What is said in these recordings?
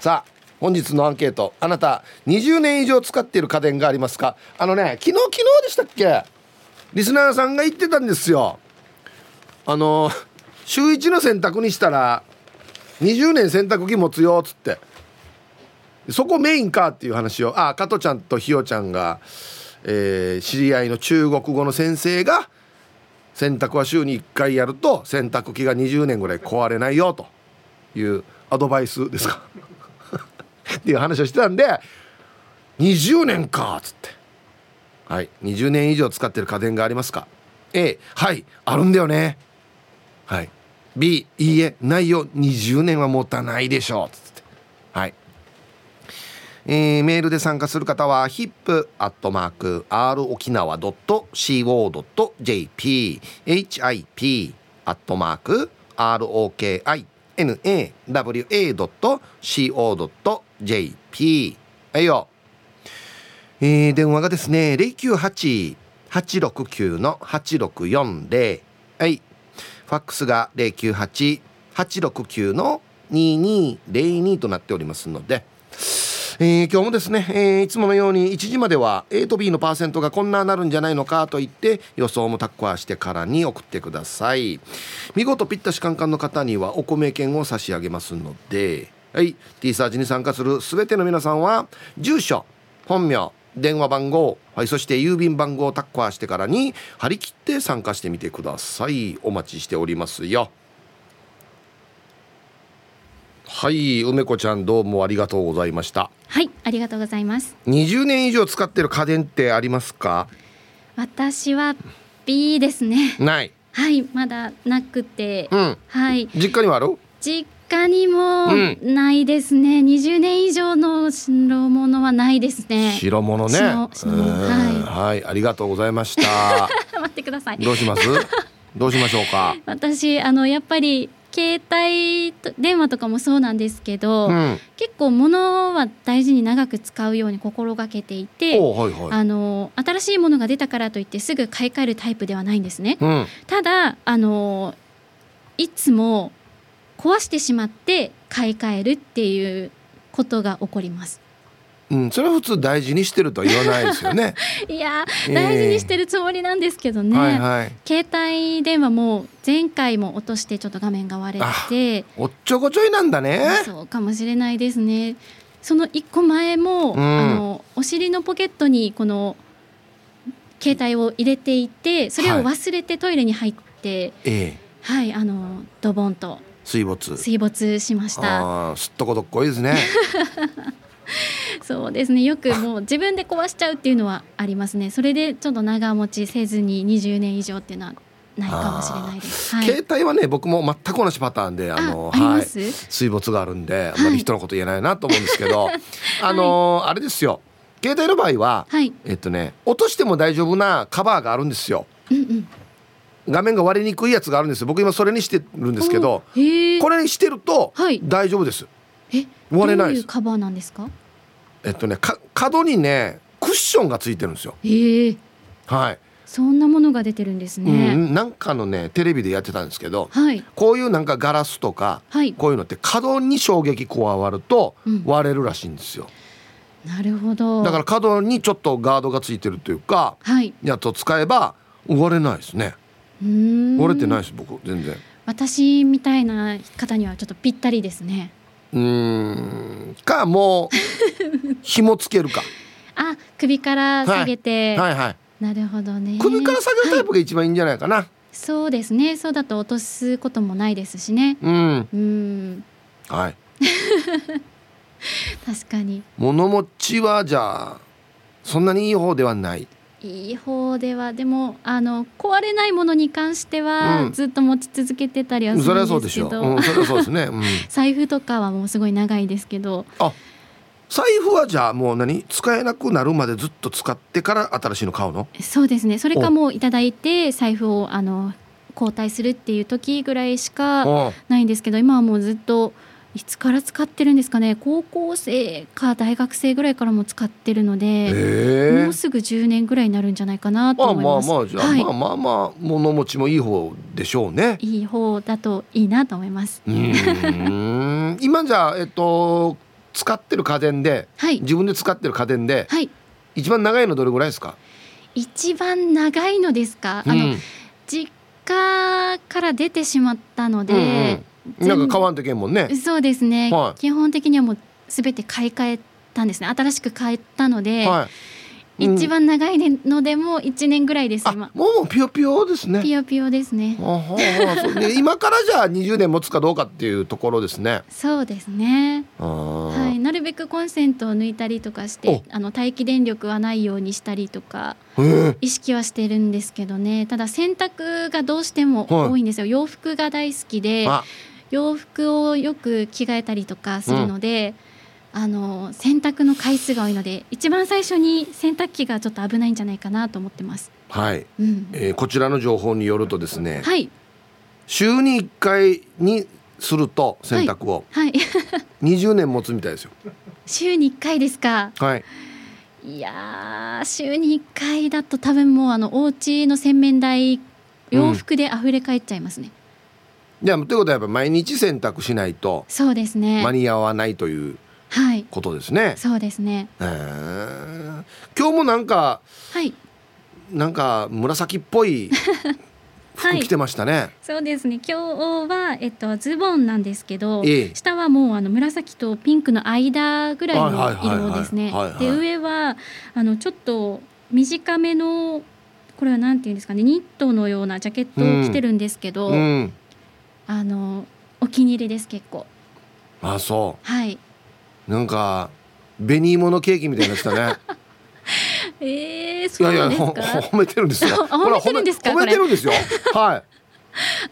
さあ本日のアンケートあなた20年以上使っている家電がありますか？あのね昨日昨日でしたっけ？リスナーさんが言ってたんですよ。あの週1の洗濯にしたら20年洗濯機持つよっつって。そこメインかっていう話をあ加トちゃんとひよちゃんが、えー、知り合いの中国語の先生が洗濯は週に1回やると洗濯機が20年ぐらい壊れないよというアドバイスですか？っていう話をしてたんで20年かっつって。はい。20年以上使ってる家電がありますか。A はい。あるんだよね。はい。B いいえ。ないよ。20年は持たないでしょうつって。はい。えー、メールで参加する方は hip.r 沖 JP はいよ、えー、電話がですね098-869-8640はい。ファックスが098-869-2202となっておりますので。えー、今日もですね、えー、いつものように1時までは A と B のパーセントがこんななるんじゃないのかと言って予想もタッコアしてからに送ってください。見事ぴったしカンカンの方にはお米券を差し上げますのではい。T サージに参加する全ての皆さんは住所本名電話番号、はい、そして郵便番号をタッコアしてからに張り切って参加してみてください。お待ちしておりますよ。はい。梅子ちゃんどうもありがとうございました。はい。ありがとうございます。20年以上使ってる家電ってありますか？私は B ですね。ない。はい。まだなくて、うん、はい。実家にはある？実家にもないですね、うん、20年以上の白物はないですね。白物ね。はい、はい、ありがとうございました。待ってください。どうします？どうしましょうか？私あのやっぱり携帯電話とかもそうなんですけど、うん、結構物は大事に長く使うように心がけていて、はいはい、あの新しいものが出たからといってすぐ買い替えるタイプではないんですね。うん、ただあのいつも壊してしまって買い替えるっていうことが起こります。うん、それは普通大事にしてるとは言わないですよね。いや、大事にしてるつもりなんですけどね。はいはい、携帯電話も前回も落としてちょっと画面が割れて。おっちょこちょいなんだね。そうかもしれないですね。その一個前も、うん、あのお尻のポケットにこの携帯を入れていて、それを忘れてトイレに入って、はい、はい、あのドボンと水没。水没しました。すっとこどっこいですね。そうですね。よくもう自分で壊しちゃうっていうのはありますね。それでちょっと長持ちせずに20年以上っていうのはないかもしれないです、はい、携帯はね僕も全く同じパターンであのはい、水没があるんであんまり人のこと言えないなと思うんですけど、はい、あのあれですよ。携帯の場合は、はい、えっとね落としても大丈夫なカバーがあるんですよ。うんうん画面が割れにくいやつがあるんですよ。僕今それにしてるんですけどこれにしてると大丈夫です、え割れないです。カバーなんですか？えっとね角にねクッションがついてるんですよ。えー、はい。そんなものが出てるんですね、うん、なんかのねテレビでやってたんですけど、はい、こういうなんかガラスとか、はい、こういうのって角に衝撃加わると割れるらしいんですよ。うん、なるほど。だから角にちょっとガードがついてるというか、はい、やつを使えば割れないですね割れてないです僕全然。私みたいな方にはちょっとぴったりですね。うん。かもう 紐つけるか。あ首から下げて、はい、はい。はいなるほどね。首から下げるタイプが一番いいんじゃないかな、はい、そうですね。そうだと落とすこともないですしね。うん。うん。はい。確かに。物持ちはじゃあそんなにいい方ではないいい方ではでもあの壊れないものに関しては、ずっと持ち続けてたりはするんですけど、うん、それはそうですね、うん、財布とかはもうすごい長いですけど。あ財布はじゃあもう何？使えなくなるまでずっと使ってから新しいの買うの？そうですね。それかもういただいて財布をあの交代するっていう時ぐらいしかないんですけど今はもうずっと。いつから使ってるんですかね？高校生か大学生ぐらいからも使ってるので、もうすぐ10年ぐらいになるんじゃないかなと思います。まあまあまあじゃあ、はい、まあまあまあ物持ちもいい方でしょうね。いい方だといいなと思います。うん。今じゃあえっと使ってる家電で、はい、自分で使ってる家電で、はい、一番長いのどれぐらいですか？一番長いのですか、うん、あの実家から出てしまったので、うんうん、なんか買わんとけんもんね。そうですね、はい、基本的にはもうすべて買い替えたんですね。新しく買ったので、はい。一番長いのでも一年ぐらいです今。もうピヨピヨですね。ピヨピヨですね。今からじゃあ二十年持つかどうかっていうところですね。そうですね。はい。なるべくコンセントを抜いたりとかしてあの待機電力はないようにしたりとか意識はしてるんですけどね。ただ洗濯がどうしても多いんですよ、洋服が大好きで洋服をよく着替えたりとかするので、うんあの洗濯の回数が多いので一番最初に洗濯機がちょっと危ないんじゃないかなと思ってます。はい、うん、えー、こちらの情報によるとですね、はい、週に1回にすると洗濯を、はい、はい、20年持つみたいですよ。週に1回ですか。はい。いや週に1回だと多分もうあのお家の洗面台洋服で溢れ返っちゃいますね。うん、じゃあということはやっぱ毎日洗濯しないとそうですね。間に合わないということですね。そうですね。えー、今日もなんか、はい、なんか紫っぽい 服着てましたね、はい、そうですね。今日は、えっと、ズボンなんですけど、ええ、下はもうあの紫とピンクの間ぐらいの色ですね。で上はあのちょっと短めのこれはなんていうんですかねニットのようなジャケットを着てるんですけど、うん。うん、あのお気に入りです結構。あそう。はい。なんか紅芋のケーキみたいなしたね。えー、そうなんですか？褒めてるんですよ。褒めてるんですか褒めてるんですよ。は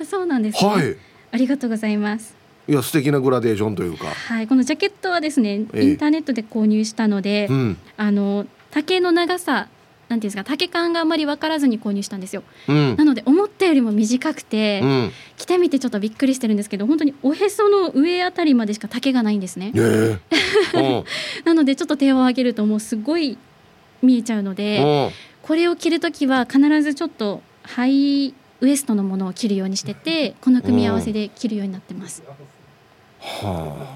い。そうなんです、ね、はい。ありがとうございます。いや素敵なグラデーションというか。はい。このジャケットはですね、インターネットで購入したので、うん、あの丈の長さていうんですか丈感があんまり分からずに購入したんですよ、うん、なので思ったよりも短くて、うん、着てみてちょっとびっくりしてるんですけど本当におへその上あたりまでしか丈がないんですね、え。ー なのでちょっと手を上げるともうすごい見えちゃうのでこれを着る時は必ずちょっとハイウエストのものを着るようにしててこの組み合わせで着るようになってます。は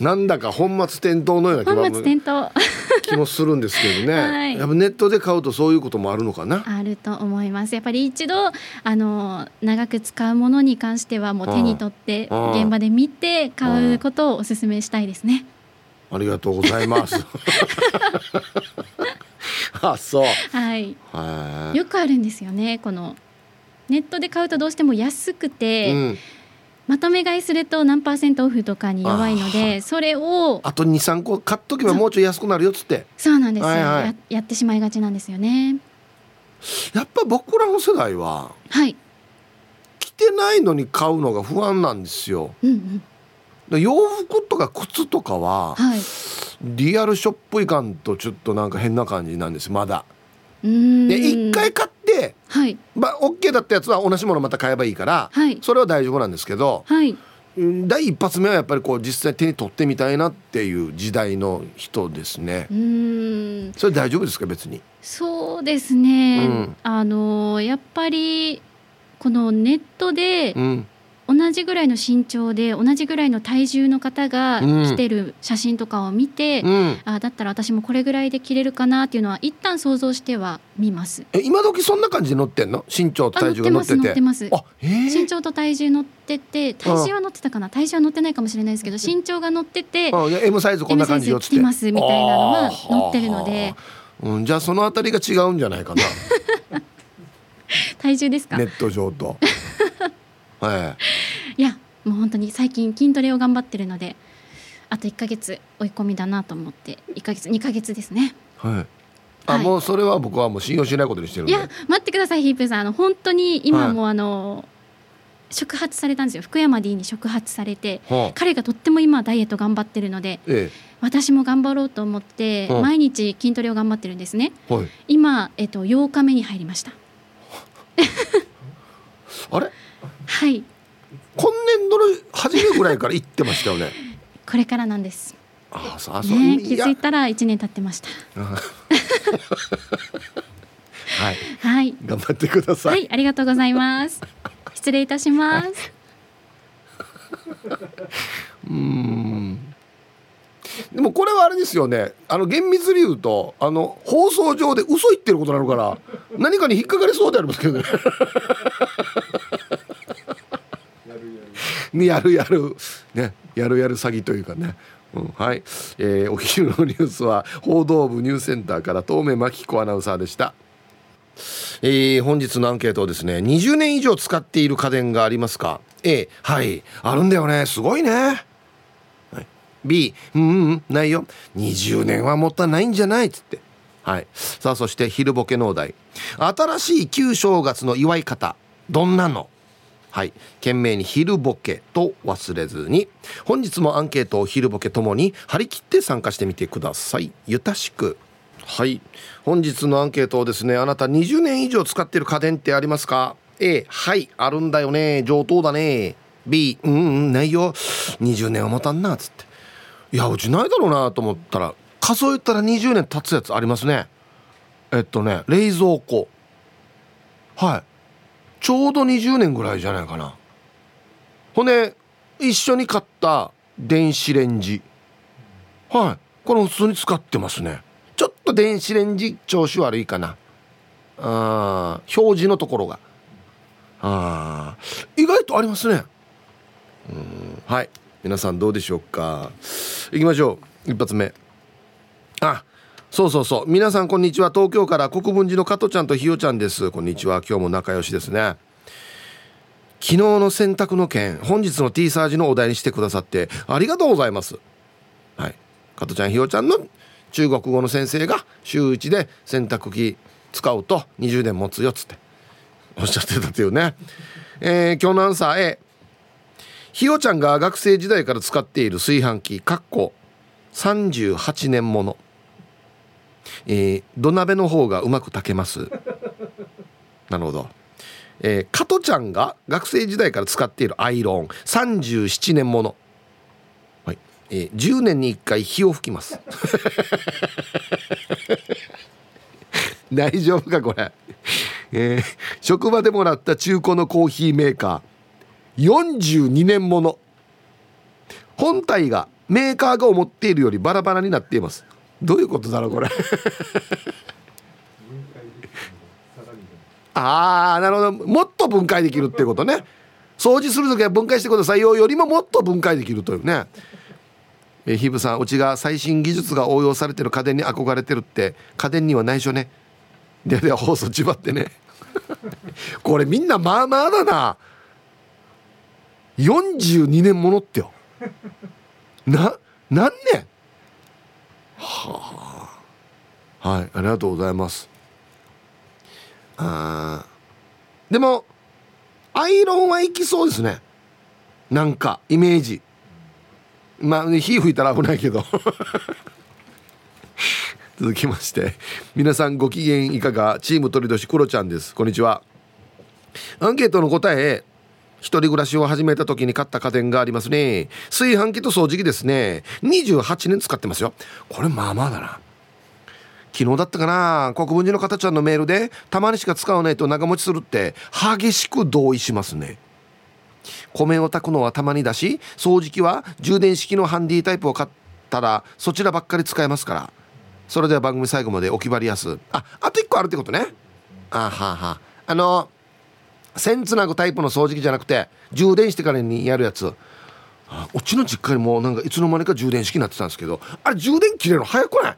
あ、なんだか本末転倒のような気本末転倒。気もするんですけどね、はい、やっぱネットで買うとそういうこともあるのかな？あると思います。やっぱり一度あの長く使うものに関してはもう手に取って現場で見て買うことをお勧めしたいですね。ありがとうございます。あそう。はい。よくあるんですよね。このネットで買うとどうしても安くて、うんまとめ買いすると何パーセントオフとかに弱いのでそれをあと23個買っとけばもうちょい安くなるよっつって。そうなんですよ、はいはい、ややってしまいがちなんですよね。やっぱ僕らの世代ははい。着てないのに買うのが不安なんですよ、うんうん、洋服とか靴とかは、はい、リアルショップいかんとちょっとなんか変な感じなんですまだ。で一回買って、はい、まあ OK だったやつは同じものまた買えばいいから、はい、それは大丈夫なんですけど、はい、第一発目はやっぱりこう実際手に取ってみたいなっていう時代の人ですね。うん。それ大丈夫ですか別に？そうですね、うん、あのやっぱりこのネットで、うん同じぐらいの身長で同じぐらいの体重の方が来てる写真とかを見て、うん、あだったら私もこれぐらいで着れるかなっていうのは一旦想像しては見ます。え今時そんな感じで乗ってんの？身長と体重が乗ってて。乗ってます身長と体重乗ってて体重は乗ってたかな？体重は乗ってないかもしれないですけど身長が乗ってて M サイズこんな感じよ着きますみたいなのは乗ってるので、うん、じゃあそのあたりが違うんじゃないかな。体重ですか？ネット上とはい、いやもう本当に最近筋トレを頑張ってるのであと1か月追い込みだなと思って1か月2か月ですね。はい。あ、はい、もうそれは僕はもう信用しないことにしてるいや待ってくださいヒープさん。あの本当に今もあの、はい、触発されたんですよ。福山 D に触発されて、はあ、彼がとっても今ダイエット頑張ってるので、ええ、私も頑張ろうと思って、はあ、毎日筋トレを頑張ってるんですね、はい、今、えっと、8日目に入りました。あれ？はい。今年度の初めぐらいから行ってましたよね。これからなんです。あそうそう、ね、気づいたら一年経ってました。はい、はい、頑張ってください。はい、ありがとうございます。失礼いたします。うん。これはあれですよね。あの厳密に言うとあの放送上で嘘言ってることなのから何かに引っかかりそうでありますけどねやるやるねやるやる詐欺というかね、うん、はい、えー、お昼のニュースは報道部ニュースセンターから東目真紀子アナウンサーでした。えー、本日のアンケートですね20年以上使っている家電がありますか？A はい。あるんだよね。すごいね、はい、B うんうんないよ。20年はもったいないんじゃないっつって。はい。さあそして昼ボケのお題新しい旧正月の祝い方。どんなの？はい。懸命に昼ボケと忘れずに。本日もアンケートを昼ボケともに張り切って参加してみてください。ゆたしく。はい。本日のアンケートをですねあなた20年以上使ってる家電ってありますか？A はい。あるんだよね。上等だね。B うんうんないよ。20年は持たんなっつって。いやうちないだろうなと思ったら数えたら20年経つやつありますね。えっとね冷蔵庫。はい。ちょうど20年ぐらいじゃないかな。ほんで一緒に買った電子レンジ。はい。これ普通に使ってますね。ちょっと電子レンジ調子悪いかな。あ表示のところが。あ意外とありますね。うんはい。皆さんどうでしょうか。行きましょう。一発目。あそうそうそう。皆さんこんにちは。東京から国分寺の加トちゃんとひよちゃんです。こんにちは。今日も仲良しですね。昨日の洗濯の件本日の T サージのお題にしてくださってありがとうございます。はい。加トちゃんひよちゃんの中国語の先生が週1で洗濯機使うと20年持つよっつっておっしゃってたというね、えー、今日のアンサー A ひよちゃんが学生時代から使っている炊飯器かっこ38年もの、えー、土鍋の方がうまく炊けます。なるほど。えー、加トちゃんが学生時代から使っているアイロン。37年もの。えー、10年に1回火を吹きます。大丈夫かこれ、えー、職場でもらった中古のコーヒーメーカー。42年もの。本体がメーカーが思っているよりバラバラになっていますどういうことだろうこれ。ああなるほど。もっと分解できるっていうことね。掃除する時は分解してくださいよよりももっと分解できるというね。えヒブさんうちが最新技術が応用されてる家電に憧れてるって家電には内緒ね。でで放送ちばってね。これみんなまあまあだな。42年ものってよ。な何年？はあ。はいありがとうございます。あでもアイロンはいきそうですね。なんかイメージ。まあ火吹いたら危ないけど。続きまして皆さんご機嫌いかが？チーム鳥年クロちゃんです。こんにちは。アンケートの答え一人暮らしを始めた時に買った家電がありますね。炊飯器と掃除機ですね。28年使ってますよ。これまあまあだな。昨日だったかな。国分寺の方ちゃんのメールでたまにしか使わないと長持ちするって激しく同意しますね。米を炊くのはたまにだし掃除機は充電式のハンディタイプを買ったらそちらばっかり使えますから。それでは番組最後までお決まりやす。ああと1個あるってことね。あははあの線つなぐタイプの掃除機じゃなくて充電してからにやるやつ。うちの実家にもなんかいつの間にか充電式になってたんですけどあれ充電切れるの早くない？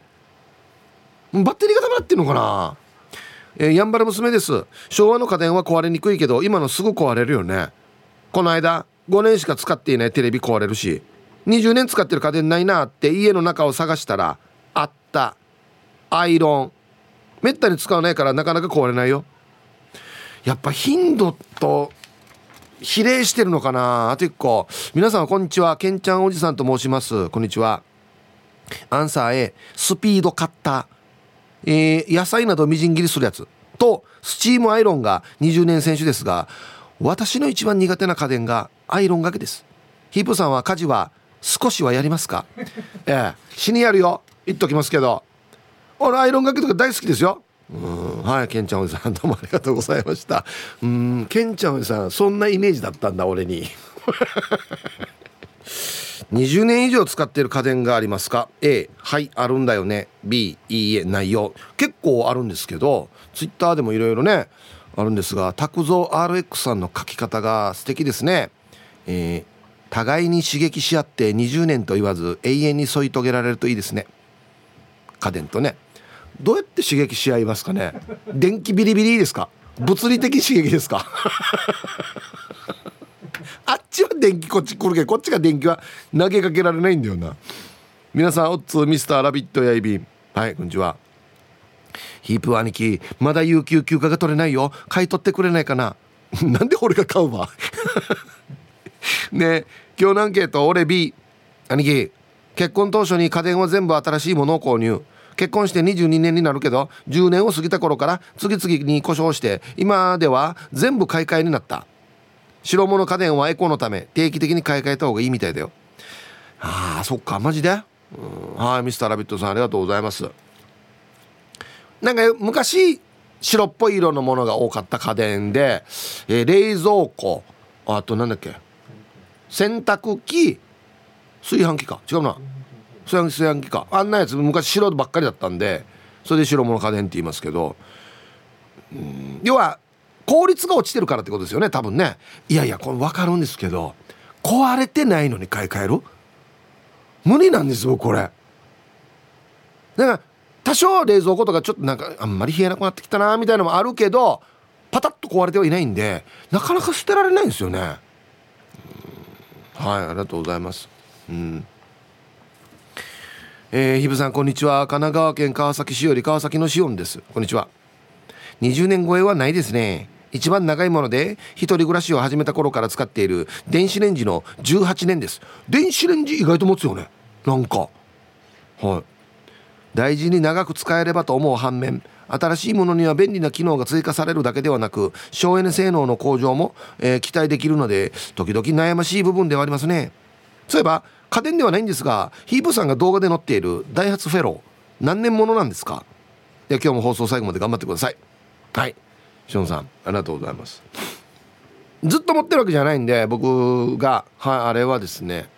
バッテリーがダメなってんのかな？えー、やんばる娘です。昭和の家電は壊れにくいけど今のすぐ壊れるよね。この間5年しか使っていないテレビ壊れるし20年使ってる家電ないなって家の中を探したらあった。アイロン。めったに使わないからなかなか壊れないよ。やっぱ頻度と比例してるのかな？あと1個。皆さんこんにちは。けんちゃんおじさんと申します。こんにちは。アンサー A スピードカッター、えー、野菜などみじん切りするやつ。とスチームアイロンが20年選手ですが私の一番苦手な家電がアイロンがけです。ヒープさんは家事は少しはやりますか？ええ。死にやるよ。言っときますけど。俺アイロンがけとか大好きですよ。うん。はいケンちゃんおじさんどうもありがとうございました。うんケンちゃんおじさんそんなイメージだったんだ俺に。20年以上使っている家電がありますか？A はいあるんだよね。B いいえないよ。結構あるんですけどツイッターでもいろいろねあるんですが拓蔵 RX さんの書き方が素敵ですね、えー、互いに刺激し合って20年と言わず永遠に添い遂げられるといいですね。家電とね。どうやって刺激し合いますかね？電気ビリビリですか？物理的刺激ですか？あっちは電気こっち来るけどこっちが電気は投げかけられないんだよな。皆さんおっつミスターラビットやいびん。はいこんにちは。ヒープ兄貴まだ有給休暇が取れないよ。買い取ってくれないかな？なんで俺が買うわ？ね今日のアンケート俺 B 兄貴結婚当初に家電は全部新しいものを購入。結婚して22年になるけど10年を過ぎた頃から次々に故障して今では全部買い替えになった。白物家電はエコのため定期的に買い替えた方がいいみたいだよ。あーそっかマジで？はいミスターラビットさんありがとうございます。なんか昔白っぽい色のものが多かった家電で、えー、冷蔵庫あとなんだっけ？洗濯機炊飯器か。違うな。炊飯器か。あんなやつ昔白ばっかりだったんでそれで白物家電って言いますけど。うん。要は効率が落ちてるからってことですよね多分ね。いやいやこれ分かるんですけど壊れてないのに買い替える？無理なんですよこれ。だから多少冷蔵庫とかちょっとなんかあんまり冷えなくなってきたなみたいなのもあるけどパタッと壊れてはいないんでなかなか捨てられないんですよね。はいありがとうございます。うん。えー、ひぶさんこんにちは。神奈川県川崎市より川崎のしおんです。こんにちは。20年超えはないですね。一番長いもので一人暮らしを始めた頃から使っている電子レンジの18年です。電子レンジ意外と持つよね。なんか。はい。大事に長く使えればと思う反面新しいものには便利な機能が追加されるだけではなく省エネ性能の向上も、えー、期待できるので時々悩ましい部分ではありますね。そういえば家電ではないんですがヒープさんが動画で載っているダイハツフェロー何年ものなんですか？いや今日も放送最後まで頑張ってください。はい。ションさんありがとうございます。ずっと持ってるわけじゃないんで僕がはいあれはですね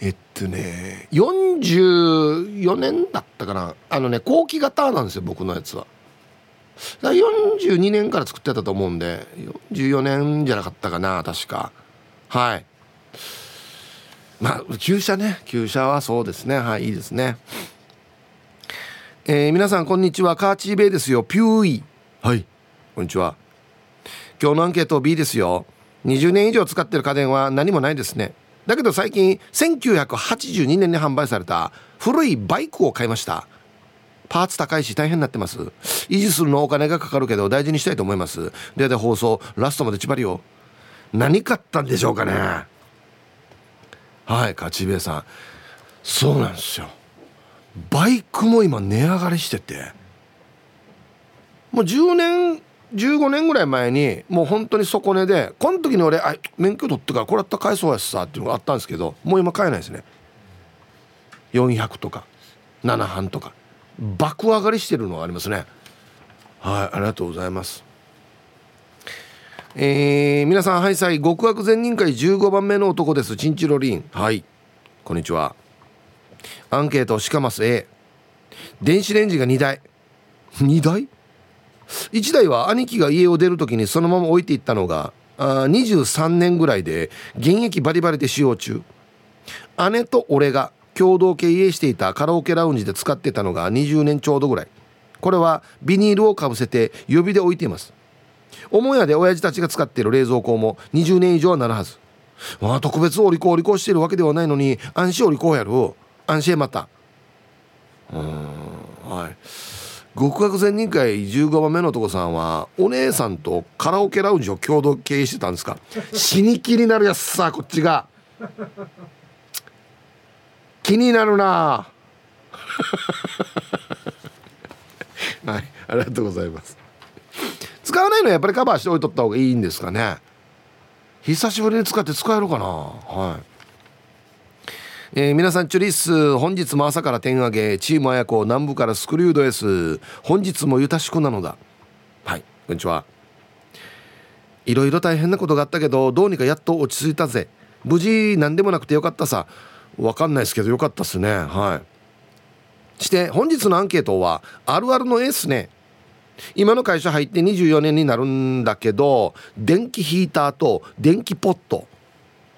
えっとね44年だったかな。あのね後期型なんですよ僕のやつは。だ42年から作ってたと思うんで44年じゃなかったかな確か。はい。まあ旧車ね。旧車はそうですね。はいいいですね。えー、皆さんこんにちは。カーチーベイですよ。ピューイ。はい。こんにちは。今日のアンケート B ですよ。20年以上使ってる家電は何もないですね。だけど最近1982年に販売された古いバイクを買いました。パーツ高いし大変になってます。維持するのお金がかかるけど大事にしたいと思います。でで放送ラストまで縛りよ何買ったんでしょうかねはい勝ち部さん。そうなんですよ。バイクも今値上がりしてて。もう10年15年ぐらい前にもう本当に底値でこの時に俺あ免許取ってからこれだったら買えそうやしさっていうのがあったんですけどもう今買えないですね。400とか7半とか。爆上がりしてるのがありますね。はいありがとうございます。えー、皆さんハイサイ極悪善人会15番目の男です。チンチロリン。はい。こんにちは。アンケートしかます。A 電子レンジが2台。2台？1台は兄貴が家を出る時にそのまま置いていったのがあ23年ぐらいで現役バリバリで使用中。姉と俺が共同経営していたカラオケラウンジで使ってたのが20年ちょうどぐらい。これはビニールをかぶせて指で置いています母屋で親父たちが使っている冷蔵庫も20年以上はなるはず。まあ特別お利口お利口してるわけではないのに安心お利口やる安心また。うんはい。極悪善人会15番目の男さんはお姉さんとカラオケラウンジを共同経営してたんですか。死に気になるやつさこっちが。気になるな。はいありがとうございます。使わないのやっぱりカバーしておいとった方がいいんですかね。久しぶりに使って使えるかな。はい。えー、皆さんチュリッス本日も朝から点上げチーム綾子南部からスクリュード S 本日もゆたしくなのだ。はいこんにちは。いろいろ大変なことがあったけどどうにかやっと落ち着いたぜ。無事何でもなくてよかったさ。分かんないですけどよかったっすね。はい。して本日のアンケートはあるあるのエースね。今の会社入って24年になるんだけど電気ヒーターと電気ポット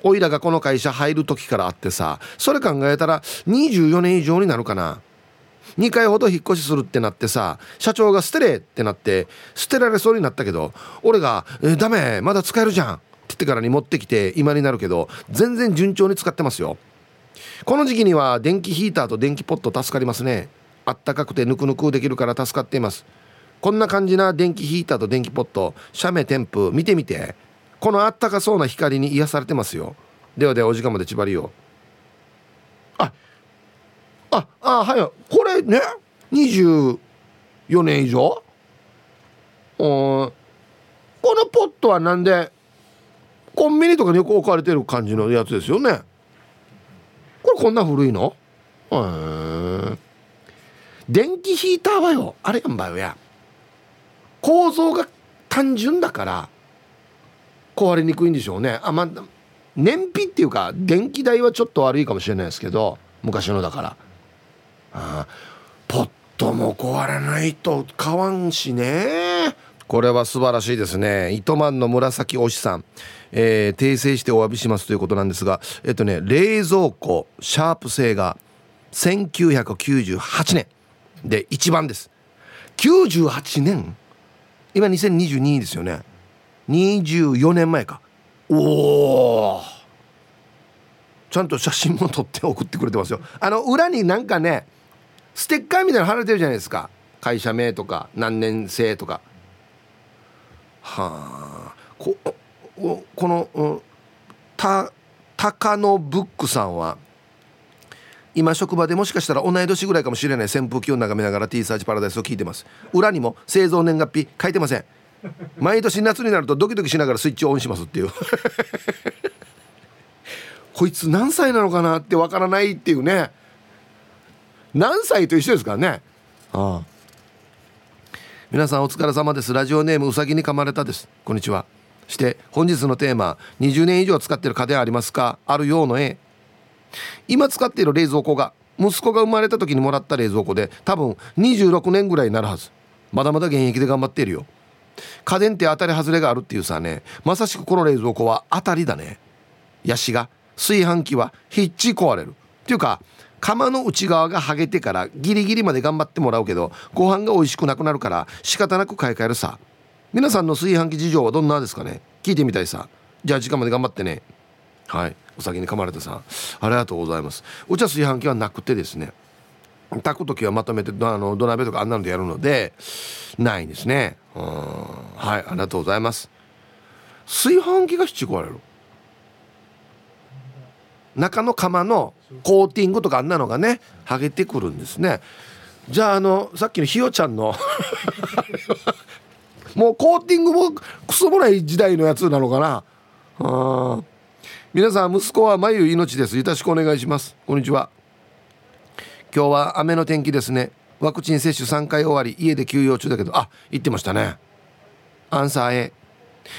おいらがこの会社入る時からあってさそれ考えたら24年以上になるかな。2回ほど引っ越しするってなってさ社長が捨てれってなって捨てられそうになったけど俺が「えダメまだ使えるじゃん」って言ってからに持ってきて今になるけど全然順調に使ってますよ。この時期には電気ヒーターと電気ポット助かりますね。あったかくてぬくぬくできるから助かっています。こんな感じな電気ヒーターと電気ポット写メ添付見てみて。このあったかそうな光に癒されてますよ。ではではお時間まで縛りよあああはい。これね24年以上？このポットはなんでコンビニとかによく置かれてる感じのやつですよね。これこんな古いの？へ電気ヒーターはよあれやんばよや。構造が単純だから壊れにくいんでしょうね。あまあ燃費っていうか電気代はちょっと悪いかもしれないですけど昔のだから。あポットも壊れないと買わんしね。これは素晴らしいですね。糸満の紫推しさん、えー、訂正してお詫びしますということなんですがえっとね冷蔵庫シャープ製が1998年で1番です。98年今2022ですよね。24年前か。おおちゃんと写真も撮って送ってくれてますよ。あの裏になんかねステッカーみたいなの貼られてるじゃないですか。会社名とか何年生とか。はあ。ここの、うん、た高野ブックさんは今職場でもしかしたら同い年ぐらいかもしれない扇風機を眺めながら T サーチパラダイスを聞いてます。裏にも製造年月日書いてません。毎年夏になるとドキドキしながらスイッチをオンしますっていう。こいつ何歳なのかなってわからないっていうね。何歳と一緒ですからね。ああ。皆さんお疲れ様です。ラジオネームうさぎに噛まれたです。こんにちは。して本日のテーマ20年以上使ってる家電ありますか？あるようの絵今使っている冷蔵庫が息子が生まれた時にもらった冷蔵庫で多分26年ぐらいになるはず。まだまだ現役で頑張っているよ。家電って当たり外れがあるっていうさねまさしくこの冷蔵庫は当たりだね。ヤシが炊飯器はひっち壊れる。っていうか釜の内側が剥げてからギリギリまで頑張ってもらうけどご飯が美味しくなくなるから仕方なく買い替えるさ。皆さんの炊飯器事情はどんなですかね？聞いてみたいさ。じゃあ時間まで頑張ってね。はい。お先に噛まれたさん。ありがとうございます。お茶炊飯器はなくてですね。炊く時はまとめてあの土鍋とかあんなのでやるのでないんですね。うん。はい。ありがとうございます。炊飯器が七個あれる中の釜のコーティングとかあんなのがね剥げてくるんですね。じゃああのさっきのひよちゃんの もうコーティングもクソもない時代のやつなのかな。あ皆さん息子は眉命です。よろしくお願いします。こんにちは。今日は雨の天気ですね。ワクチン接種3回終わり家で休養中だけど。あ言ってましたね。アンサー A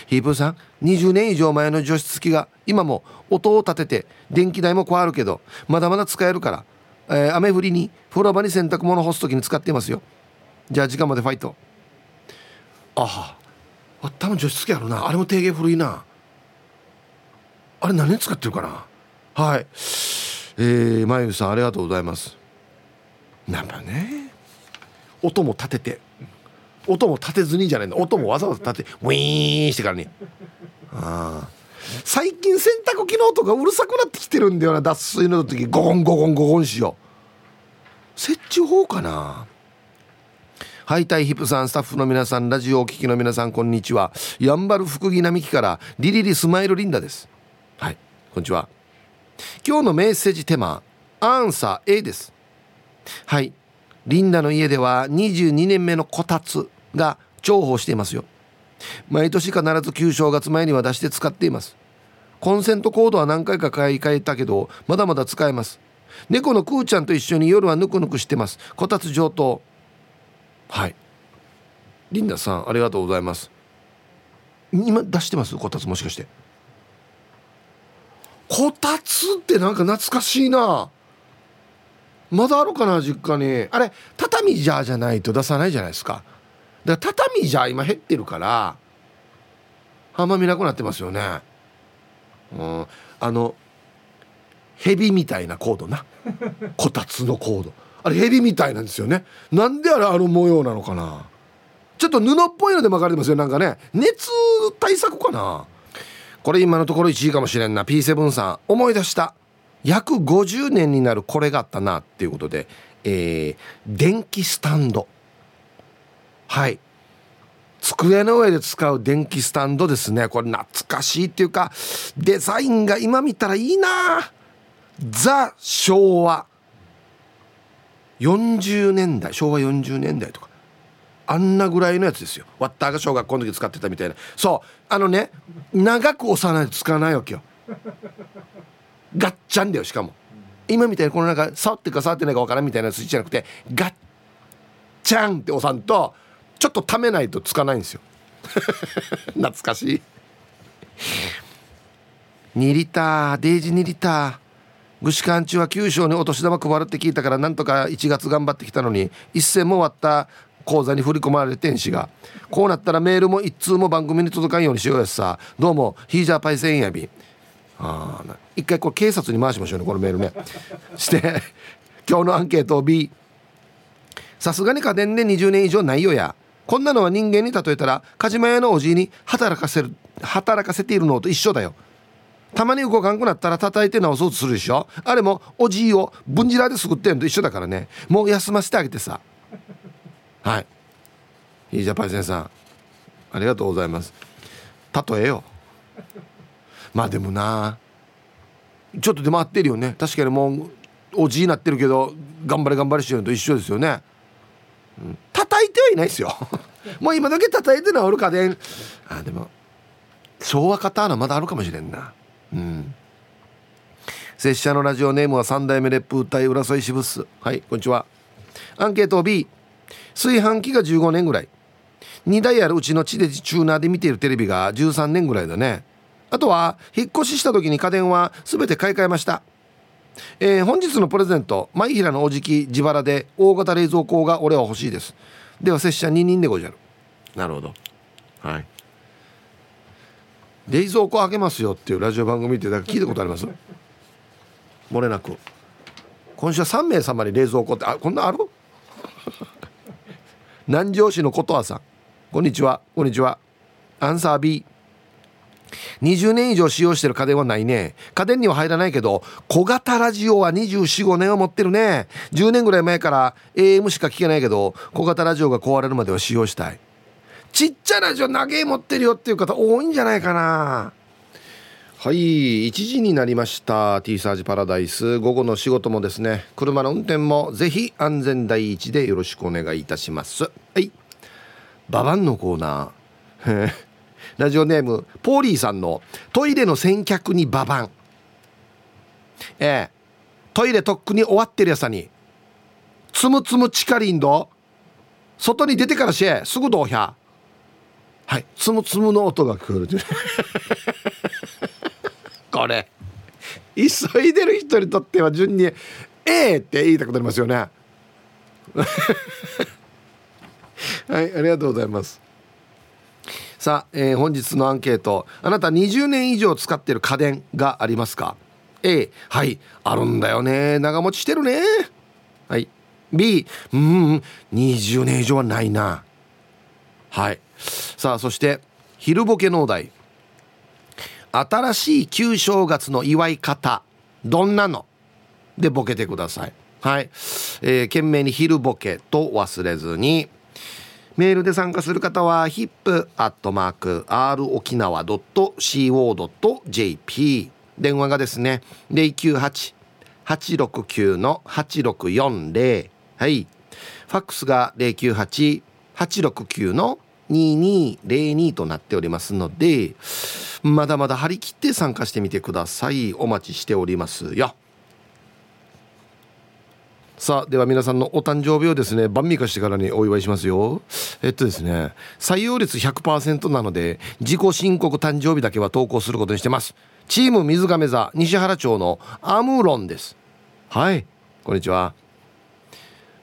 ヒープーさん20年以上前の除湿機が今も音を立てて電気代も変わるけどまだまだ使えるから、えー、雨降りに風呂場に洗濯物干す時に使っていますよ。じゃあ時間までファイト。ああ多分除湿機あるな。あれも定芸古いな。あれ何に使ってるかな？はい。えー、まゆさんありがとうございます。なんかね音も立てて音も立てずにじゃないの。音もわざわざ立てウィーンしてからに。あ最近洗濯機の音がうるさくなってきてるんだよな脱水の時。ゴゴンゴゴンゴゴンしよう。設置法かな？ハイタイヒップさんスタッフの皆さんラジオをお聴きの皆さんこんにちは。やんばる福木並木からリリリスマイルリンダです。はいこんにちは。今日のメッセージテーマアンサー A です。はいリンダの家では22年目のこたつが重宝していますよ。毎年必ず旧正月前には出して使っています。コンセントコードは何回か買い替えたけどまだまだ使えます。猫のクーちゃんと一緒に夜はぬくぬくしてます。こたつ上等。はい。リンダさんありがとうございます。今出してます？こたつもしかしてこたつってなんか懐かしいな。まだあるかな実家に。あれ畳じゃじゃないと出さないじゃないですか。だから畳じゃ今減ってるからあんま見なくなってますよね。うん。あのヘビみたいなコードな。こたつのコード。あれヘビみたいなんですよね。なんであれあの模様なのかな。ちょっと布っぽいので巻かれてますよ。なんかね熱対策かな。これ今のところ1位かもしれんな。P7 さん思い出した。約50年になるこれがあったなっていうことで、えー、電気スタンド。はい。机の上で使う電気スタンドですね。これ懐かしいっていうかデザインが今見たらいいな。ザ昭和。40年代昭和40年代とか。あんなぐらいのやつですよ。ワッターが小学校の時使ってたみたいな。そう。あのね長く押さないと使わないわけよ。ガッチャンだよしかも。今みたいにこのなんか触ってか触ってないか分からんみたいなスイッチじゃなくてガッチャンって押さんとちょっとためないとつかないんですよ。懐かしい。2リターデイジ2リター。具志堅中は九州にお年玉配るって聞いたからなんとか1月頑張ってきたのに一銭も終わった。口座に振り込まれてんしが。こうなったらメールも一通も番組に届かんようにしようやさ。どうもヒージャーパイセンやび。あ一回これ警察に回しましょうねこのメールね。して今日のアンケートを B さすがに家電で20年以上ないよや。こんなのは人間に例えたらカジマ屋のおじいに働かせる働かせているのと一緒だよ。たまに動かんくなったら叩いて直そうとするでしょ。あれもおじいをブンジラですくってんと一緒だからね。もう休ませてあげてさ。はい。いいじゃパイセンさんありがとうございます。例えよ。まあでもなちょっと出回ってるよね。確かにもうおじいになってるけど頑張れ頑張れしてるのと一緒ですよね、うん、叩いてはいないですよ。もう今だけ叩いて治る家電。あでも昭和刀まだあるかもしれんな。うん。拙者のラジオネームは三代目烈風隊浦添支部っす。はいこんにちは。アンケート B 炊飯器が15年ぐらい。2台あるうちの地デジチューナーで見ているテレビが13年ぐらいだね。あとは引っ越しした時に家電は全て買い替えました。えー、本日のプレゼント舞平のおじき自腹で大型冷蔵庫が俺は欲しいです。では拙者2人でごじゃる。なるほど。はい。冷蔵庫開けますよっていうラジオ番組ってだ聞いたことあります？漏れなく。今週は3名様に冷蔵庫ってあこんなある？南城市の琴葉さん。こんにちは。こんにちは。アンサー B 20年以上使用してる家電はないね。家電には入らないけど小型ラジオは245年は持ってるね。10年ぐらい前から AM しか聞けないけど小型ラジオが壊れるまでは使用したい。ちっちゃなラジオ長え持ってるよっていう方多いんじゃないかな。はい1時になりました。T サージパラダイス。午後の仕事もですね車の運転もぜひ安全第一でよろしくお願いいたします。はい。ババンのコーナー。ラジオネームポーリーさんのトイレの先客にババン。ええ。トイレとっくに終わってるやさにつむつむチカリンド。外に出てからしえすぐどうひゃ。はい。つむつむの音が聞こえるこれ。急いでる人にとっては順に「ええ!」って言いたくなりますよね。はいありがとうございます。さあ、えー、本日のアンケート。あなた20年以上使ってる家電がありますか？A はいあるんだよね。長持ちしてるね。はい。B うん20年以上はないな。はい。さあそして昼ボケのお題新しい旧正月の祝い方どんなの？でボケてください。はい、えー、懸命に昼ボケと忘れずにメールで参加する方は hip.r. 沖縄 .co.jp 電話がですね098-869の8640はい。ファックスが098-869の2202となっておりますのでまだまだ張り切って参加してみてください。お待ちしておりますよ。さあでは皆さんのお誕生日をですね晩味化してからにお祝いしますよ。えっとですね採用率100%なので自己申告誕生日だけは投稿することにしてます。チーム水亀座西原町のアムロンです。はいこんにちは。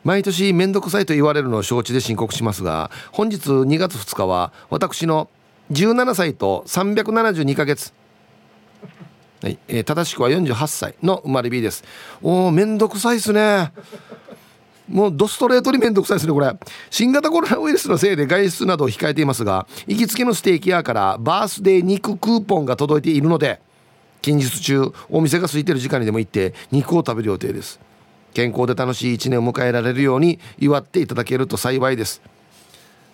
毎年めんどくさいと言われるのを承知で申告しますが本日2月2日は私の17歳と372ヶ月。はい、えー、正しくは48歳の生まれ日です。おおめんどくさいっすね。もうドストレートにめんどくさいですねこれ。新型コロナウイルスのせいで外出などを控えていますが行きつけのステーキ屋からバースデー肉クーポンが届いているので近日中お店が空いてる時間にでも行って肉を食べる予定です。健康で楽しい一年を迎えられるように祝っていただけると幸いです。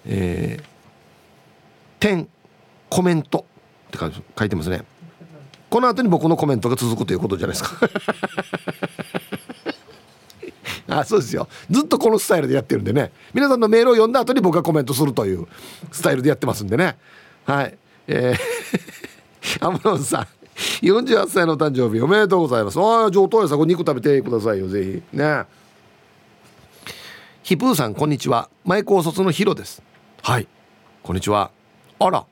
えー、点コメントって書いてますね。この後に僕のコメントが続くということじゃないですか。あそうですよ。ずっとこのスタイルでやってるんでね。皆さんのメールを読んだ後に僕がコメントするというスタイルでやってますんでね。はい。えー、アムロンさん。48歳の誕生日おめでとうございます。ああ上等やさこ肉食べてくださいよぜひ。ね。ヒプーさんこんにちは。前高卒のヒロです。はい。こんにちは。あら。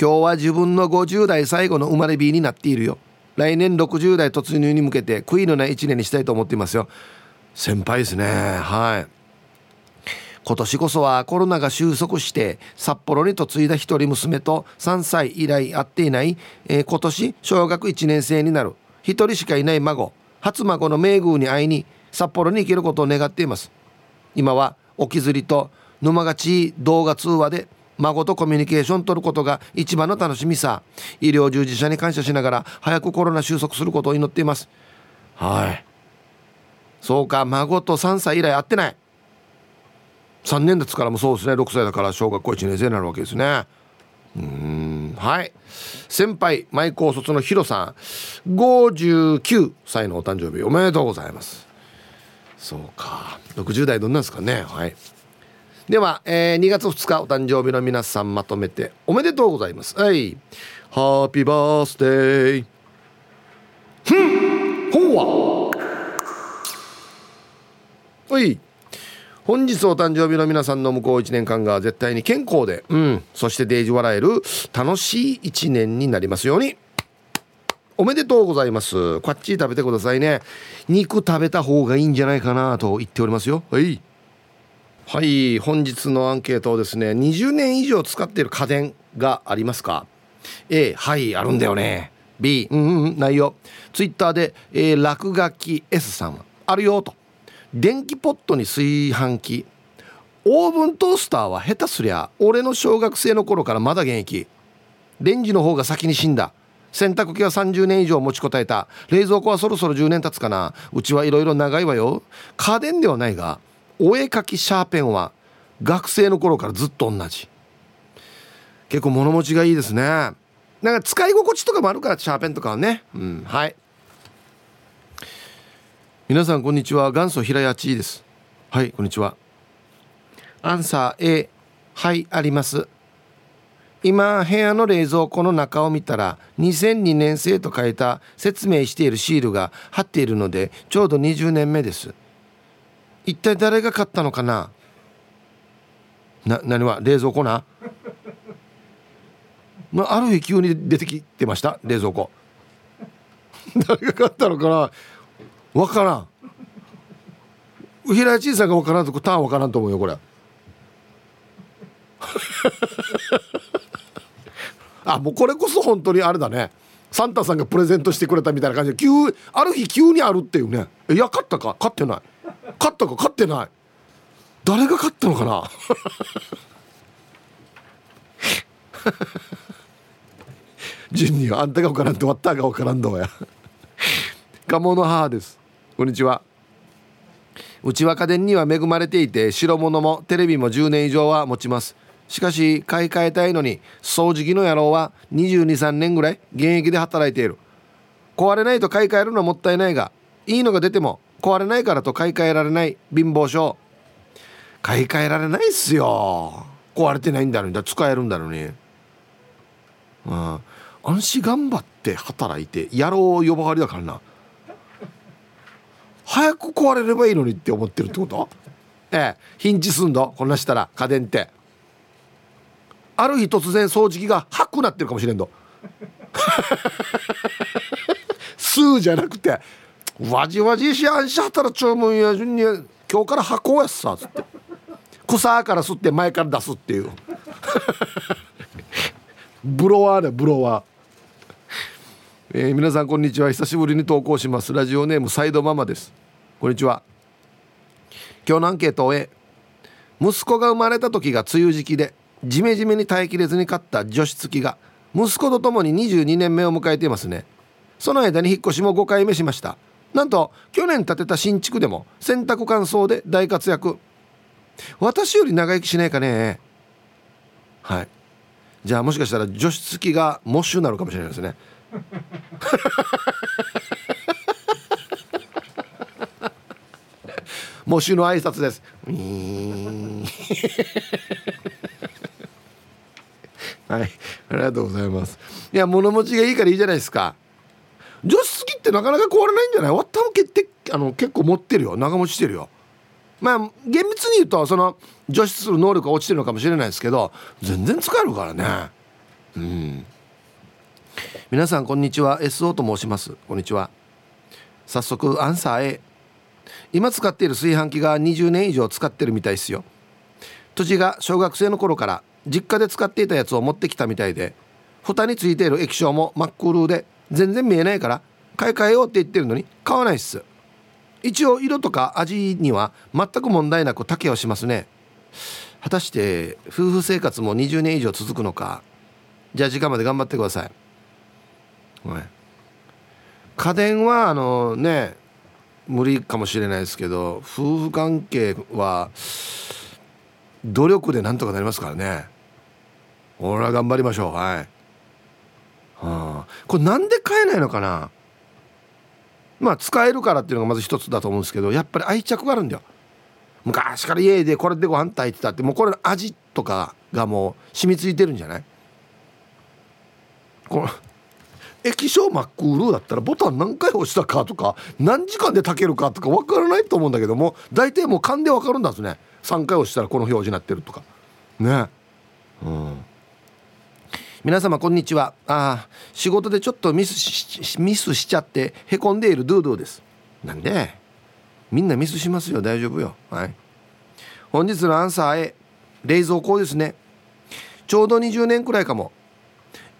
今日は自分の50代最後の生まれ日になっているよ。来年60代突入に向けて悔いのない1年にしたいと思っていますよ。先輩ですね。はい今年こそはコロナが収束して札幌に嫁いだ一人娘と3歳以来会っていない、えー、今年小学1年生になる。一人しかいない孫初孫の名宮に会いに札幌に行けることを願っています。今は置きずりと沼がち動画通話で孫とコミュニケーション取ることが一番の楽しみさ。医療従事者に感謝しながら早くコロナ収束することを祈っています。はい。そうか孫と3歳以来会ってない。3年ですからもそうですね。6歳だから小学校1年生になるわけですね。うんはい。先輩舞高卒のヒロさん。59歳のお誕生日おめでとうございます。そうか。60代どんなんですかね。はい。では、えー、2月2日お誕生日の皆さんまとめておめでとうございます。はい。ハッピーバースデーふんほうわはい。本日お誕生日の皆さんの向こう1年間が絶対に健康で、うん、そしてデージ笑える楽しい1年になりますように。おめでとうございます。こっち食べてくださいね。肉食べた方がいいんじゃないかなと言っておりますよ。はい。はい。本日のアンケートをですね20年以上使っている家電がありますか？A はいあるんだよね。B うんうんないよ。ツイッターで、えー、落書き S さん。はあるよと電気ポットに炊飯器。オーブントースターは下手すりゃ俺の小学生の頃からまだ現役。レンジの方が先に死んだ。洗濯機は30年以上持ちこたえた。冷蔵庫はそろそろ10年経つかな。うちはいろいろ長いわよ。家電ではないがお絵かきシャーペンは学生の頃からずっと同じ。結構物持ちがいいですね。なんか使い心地とかもあるからシャーペンとかはね。うんはい。皆さんこんにちは。元祖平屋ちです。はいこんにちは。アンサー A はいあります。今部屋の冷蔵庫の中を見たら2002年生と書いた説明しているシールが貼っているのでちょうど20年目です。一体誰が買ったのかな？な何は冷蔵庫な？まある日急に出てきてました冷蔵庫。誰が買ったのかな？分からん。平井小さんが分からんとこターン分からんと思うよこれ。あもうこれこそ本当にあれだね。サンタさんがプレゼントしてくれたみたいな感じで急ある日急にあるっていうね。いや買ったか？買ってない。勝ったか？勝ってない。誰が勝ったのかな？順にあんたが分からんとわったが分からんどうや。鴨の母です。こんにちは。うちは家電には恵まれていて白物もテレビも10年以上は持ちます。しかし買い替えたいのに掃除機の野郎は223年ぐらい現役で働いている。壊れないと買い替えるのはもったいないがいいのが出ても壊れないからと買い替えられない貧乏症買い替えられないっすよ。壊れてないんだのに使えるんだのに。うん。安心頑張って働いて野郎呼ばわりだからな。早く壊れればいいのにって思ってるってこと？ええ。ヒンチすんの？こんなしたら。家電って。ある日突然掃除機がハくなってるかもしれんの。スーじゃなくて。わじわじしやんしはったら注文や順に。今日から箱やっさつって。草から吸って前から出すっていう。ブロワーだブロワー。えー、皆さんこんにちは。久しぶりに投稿します。ラジオネームサイドママです。こんにちは。今日のアンケートを終え息子が生まれた時が梅雨時期でジメジメに耐えきれずに買った除湿機が息子と共に22年目を迎えていますね。その間に引っ越しも5回目しました。なんと去年建てた新築でも洗濯乾燥で大活躍。私より長生きしないかね。はい。じゃあもしかしたら除湿機がモッシュになるかもしれないですね。モッシュの挨拶です。はい。ありがとうございます。いや物持ちがいいからいいじゃないですか。除湿機ってなかなか壊れないんじゃない？わったも結あの結構持ってるよ。長持ちしてるよ。まあ厳密に言うとその除湿する能力が落ちてるのかもしれないですけど全然使えるからね。うん。皆さんこんにちは。SO と申します。こんにちは。早速アンサー A 今使っている炊飯器が20年以上使ってるみたいですよ。土地が小学生の頃から実家で使っていたやつを持ってきたみたいで蓋についている液晶も真っ黒で全然見えないから買い替えようって言ってるのに買わないっす。一応色とか味には全く問題なく竹をしますね。果たして夫婦生活も20年以上続くのか。じゃあ時間まで頑張ってください、はい、家電はあのね無理かもしれないですけど夫婦関係は努力でなんとかなりますからね。俺は頑張りましょう。はい、はあ、これなんで買えないのかな？まあ使えるからっていうのがまず一つだと思うんですけどやっぱり愛着があるんだよ。昔から家でこれでご飯炊いてたってもうこれの味とかがもう染みついてるんじゃない？この液晶マックールだったらボタン何回押したかとか何時間で炊けるかとか分からないと思うんだけども大体もう勘で分かるんですね。3回押したらこの表示になってるとか。ね。うん。皆様こんにちは。あ仕事でちょっとミスしミスしちゃってへこんでいるドゥドゥです。なんで？みんなミスしますよ。大丈夫よ。はい。本日のアンサー A 冷蔵庫ですね。ちょうど20年くらいかも。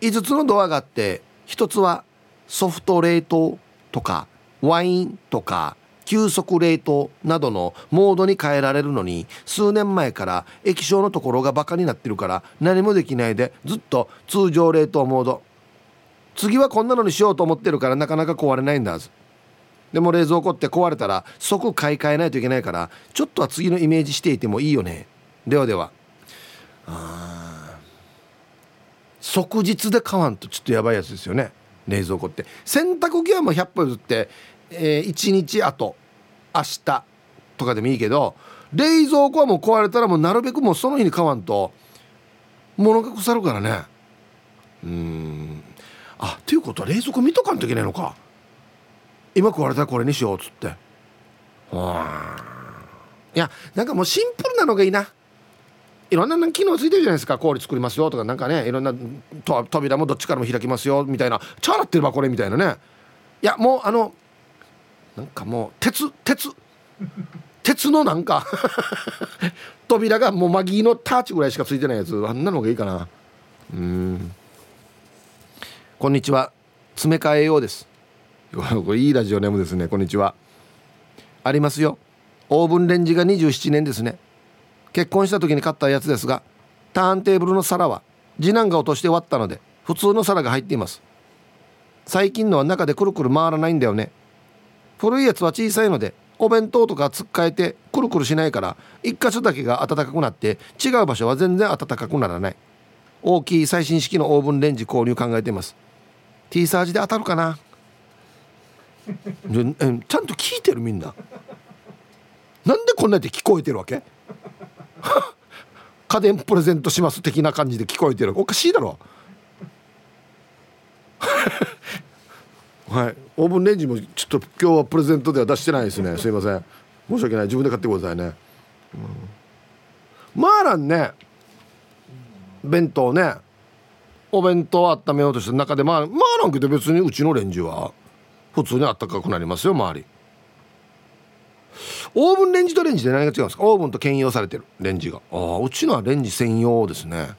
5つのドアがあって1つはソフト冷凍とかワインとか急速冷凍などのモードに変えられるのに数年前から液晶のところがバカになってるから何もできないでずっと通常冷凍モード。次はこんなのにしようと思ってるからなかなか壊れないんだずでも冷蔵庫って壊れたら即買い替えないといけないからちょっとは次のイメージしていてもいいよね。ではでは。あ即日で買わんとちょっとやばいやつですよね。冷蔵庫って。洗濯機はもう100歩譲って、えー、1日後明日とかでもいいけど冷蔵庫はもう壊れたらもうなるべくもうその日に買わんと物が腐るからね。うん。あっていうことは冷蔵庫見とかんといけないのか。今壊れたらこれにしようっつって。いやなんかもうシンプルなのがいいな。いろんな機能ついてるじゃないですか。氷作りますよとかなんかねいろんな扉もどっちからも開きますよみたいな。チャラってればこれみたいなね。いやもうあのなんかもう鉄鉄。鉄のなんか。扉がもうマギーのターチぐらいしかついてないやつ。あんなのがいいかな。うん。こんにちは。詰め替えようです。これいいラジオネームですね。こんにちは。ありますよ。オーブンレンジが27年ですね。結婚した時に買ったやつですがターンテーブルの皿は次男が落として割ったので普通の皿が入っています。最近のは中でくるくる回らないんだよね。古いやつは小さいのでお弁当とかつっかえてくるくるしないから一箇所だけが暖かくなって違う場所は全然暖かくならない。大きい最新式のオーブンレンジ購入考えています。T サージで当たるかな？ちゃんと聞いてるみんな。なんでこんなって聞こえてるわけ？家電プレゼントします的な感じで聞こえてる。おかしいだろ。はい。オーブンレンジもちょっと今日はプレゼントでは出してないですね。すいません。申し訳ない。自分で買ってくださいね。うん、マーランね。弁当ね。お弁当温めようとして中でまあマーランけど別にうちのレンジは普通にあったかくなりますよ周り。オーブンレンジとレンジで何が違うんですか？オーブンと兼用されてる。レンジが。ああうちのはレンジ専用ですね。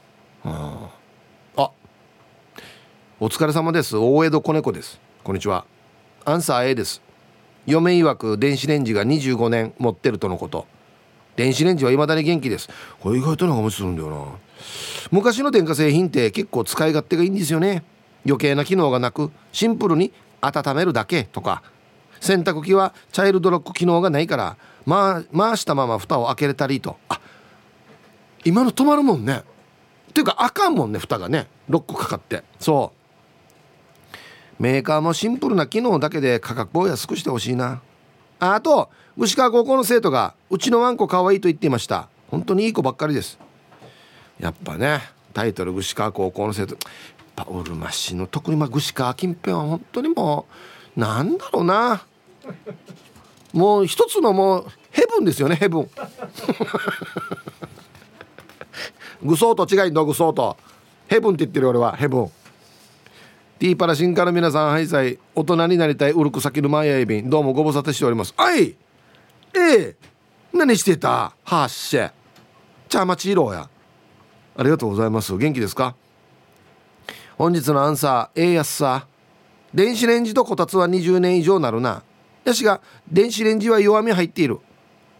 ああお疲れ様です。大江戸子猫です。こんにちは。アンサー A です。嫁曰く電子レンジが25年持ってるとのこと。電子レンジは未だに元気です。これ意外と長持ちするんだよな。昔の電化製品って結構使い勝手がいいんですよね。余計な機能がなくシンプルに温めるだけとか。洗濯機はチャイルドロック機能がないからまあ回したまま蓋を開けれたりと。あ今の止まるもんね。っていうかあかんもんね蓋がね。ロックかかって。そう。メーカーもシンプルな機能だけで価格を安くしてほしいな。あと牛川高校の生徒がうちのワンコ可愛いと言っていました。本当にいい子ばっかりです。やっぱねタイトル串川高校の生徒。パウルマシの特にまあ串川近辺は本当にもうなんだろうな。もう一つのもうヘブンですよねヘブン。グソーと違いんだグソーと。ヘブンって言ってる俺はヘブン。ティーパラシンから皆さんはいさい大人になりたいウルクサキルマイヤエビ。ンどうもご無沙汰しております。あいええ何してた？はっしゃ。チャーマチーローや。ありがとうございます。元気ですか？本日のアンサー A やすさ。電子レンジとこたつは20年以上なるな。やしが電子レンジは弱み入っている。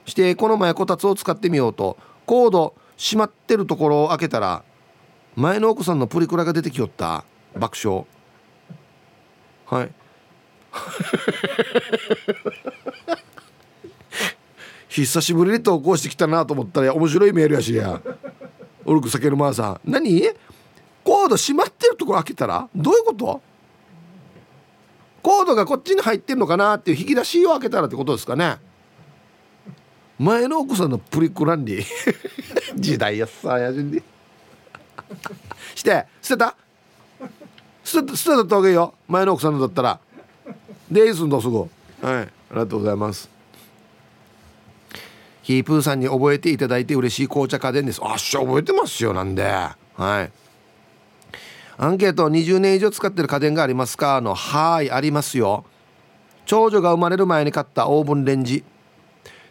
してこの前こたつを使ってみようとコード閉まってるところを開けたら前の奥さんのプリクラが出てきよった。爆笑。はい。久しぶりに投稿してきたなと思ったら面白いメールやしや。オルク避けるマーさん。何？コード閉まってるところ開けたら？どういうこと？コードがこっちに入ってるのかなっていう引き出しを開けたらってことですかね。前の奥さんのプリクランリ 時代やさやじんでして捨てた？捨て捨てたわけよ前の奥さんのだったら。でいいすんだすぐ？はい。ありがとうございます。ヒープーさんに覚えていただいて嬉しい紅茶家電です。あっしゃ覚えてますよなんで。はいアンケート20年以上使ってる家電がありますか？のはいありますよ。長女が生まれる前に買ったオーブンレンジ。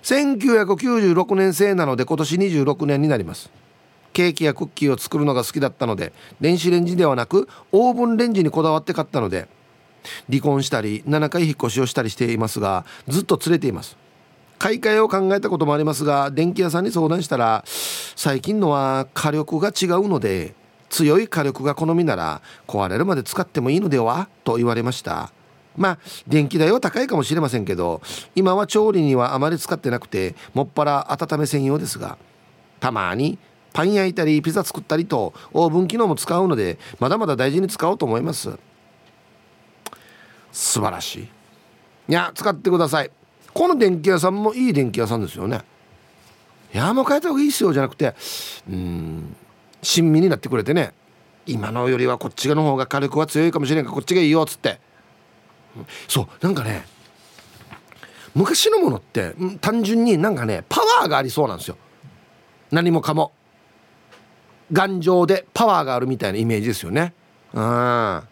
1996年製なので今年26年になります。ケーキやクッキーを作るのが好きだったので電子レンジではなくオーブンレンジにこだわって買ったので離婚したり7回引っ越しをしたりしていますがずっと連れています。買い替えを考えたこともありますが電気屋さんに相談したら最近のは火力が違うので強い火力が好みなら壊れるまで使ってもいいのでは？と言われました。まあ電気代は高いかもしれませんけど今は調理にはあまり使ってなくてもっぱら温め専用ですがたまにパン焼いたりピザ作ったりとオーブン機能も使うのでまだまだ大事に使おうと思います。素晴らしい。いや使ってください。この電気屋さんもいい電気屋さんですよね。いやもう変えた方がいいっすよじゃなくて。うん。親身になってくれてね今のよりはこっちの方が火力は強いかもしれんかこっちがいいよっつって。そうなんかね昔のものって単純になんかねパワーがありそうなんですよ。何もかも。頑丈でパワーがあるみたいなイメージですよね。うん。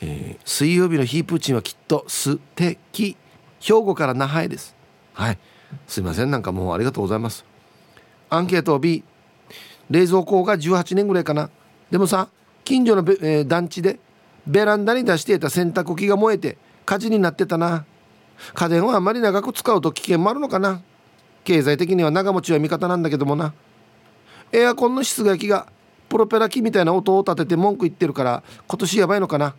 えー、水曜日のヒープーチンはきっと素敵。兵庫から那覇へです。はい。すいません。なんかもうありがとうございます。アンケート B 冷蔵庫が18年ぐらいかな。でもさ近所のえー、団地でベランダに出していた洗濯機が燃えて火事になってたな。家電はあまり長く使うと危険もあるのかな。経済的には長持ちは味方なんだけどもな。エアコンの室外機がプロペラ機みたいな音を立てて文句言ってるから今年やばいのかな。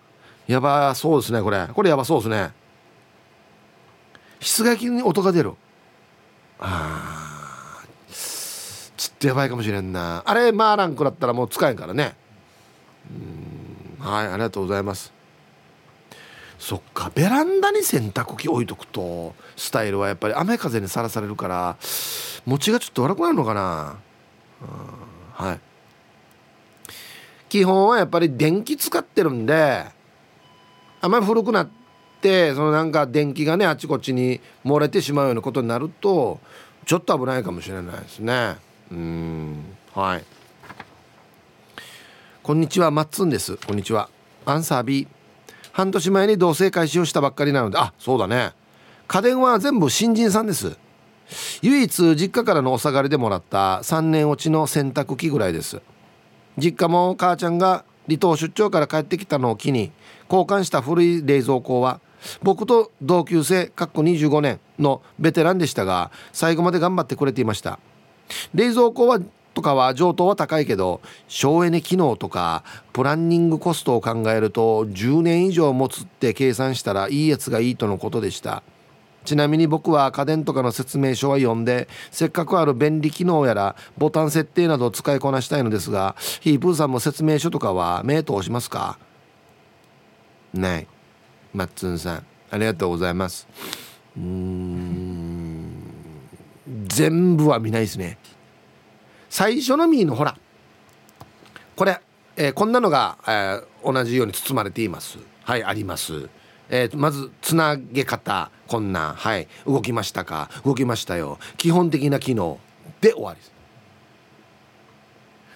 やばそうですねこれ。これやばそうですね。室外機に音が出る。あちょっとやばいかもしれんな。あれマーランクだったらもう使えんからね。うん。はいありがとうございます。そっかベランダに洗濯機置いとくとスタイルはやっぱり雨風にさらされるから餅がちょっと悪くなるのかな。はい。基本はやっぱり電気使ってるんであまり古くなってそのなんか電気がねあちこちに漏れてしまうようなことになるとちょっと危ないかもしれないですね。うん。はい。こんにちは。マッツンです。こんにちは。アンサー B 半年前に同棲開始をしたばっかりなので。あそうだね。家電は全部新人さんです。唯一実家からのお下がりでもらった3年落ちの洗濯機ぐらいです。実家も母ちゃんが離島出張から帰ってきたのを機に交換した古い冷蔵庫は僕と同級生かっこ25年のベテランでしたが最後まで頑張ってくれていました。冷蔵庫はとかは上等は高いけど省エネ機能とかプランニングコストを考えると10年以上持つって計算したらいいやつがいいとのことでした。ちなみに僕は家電とかの説明書は読んでせっかくある便利機能やらボタン設定などを使いこなしたいのですがヒープーさんも説明書とかは目通しますか？ない。マッツンさんありがとうございます。うーん。全部は見ないですね。最初のミーのほらこれ、えー、こんなのが、えー、同じように包まれています。はいあります。えー、まずつなげ方こんなはい動きましたか？動きましたよ。基本的な機能で終わりです。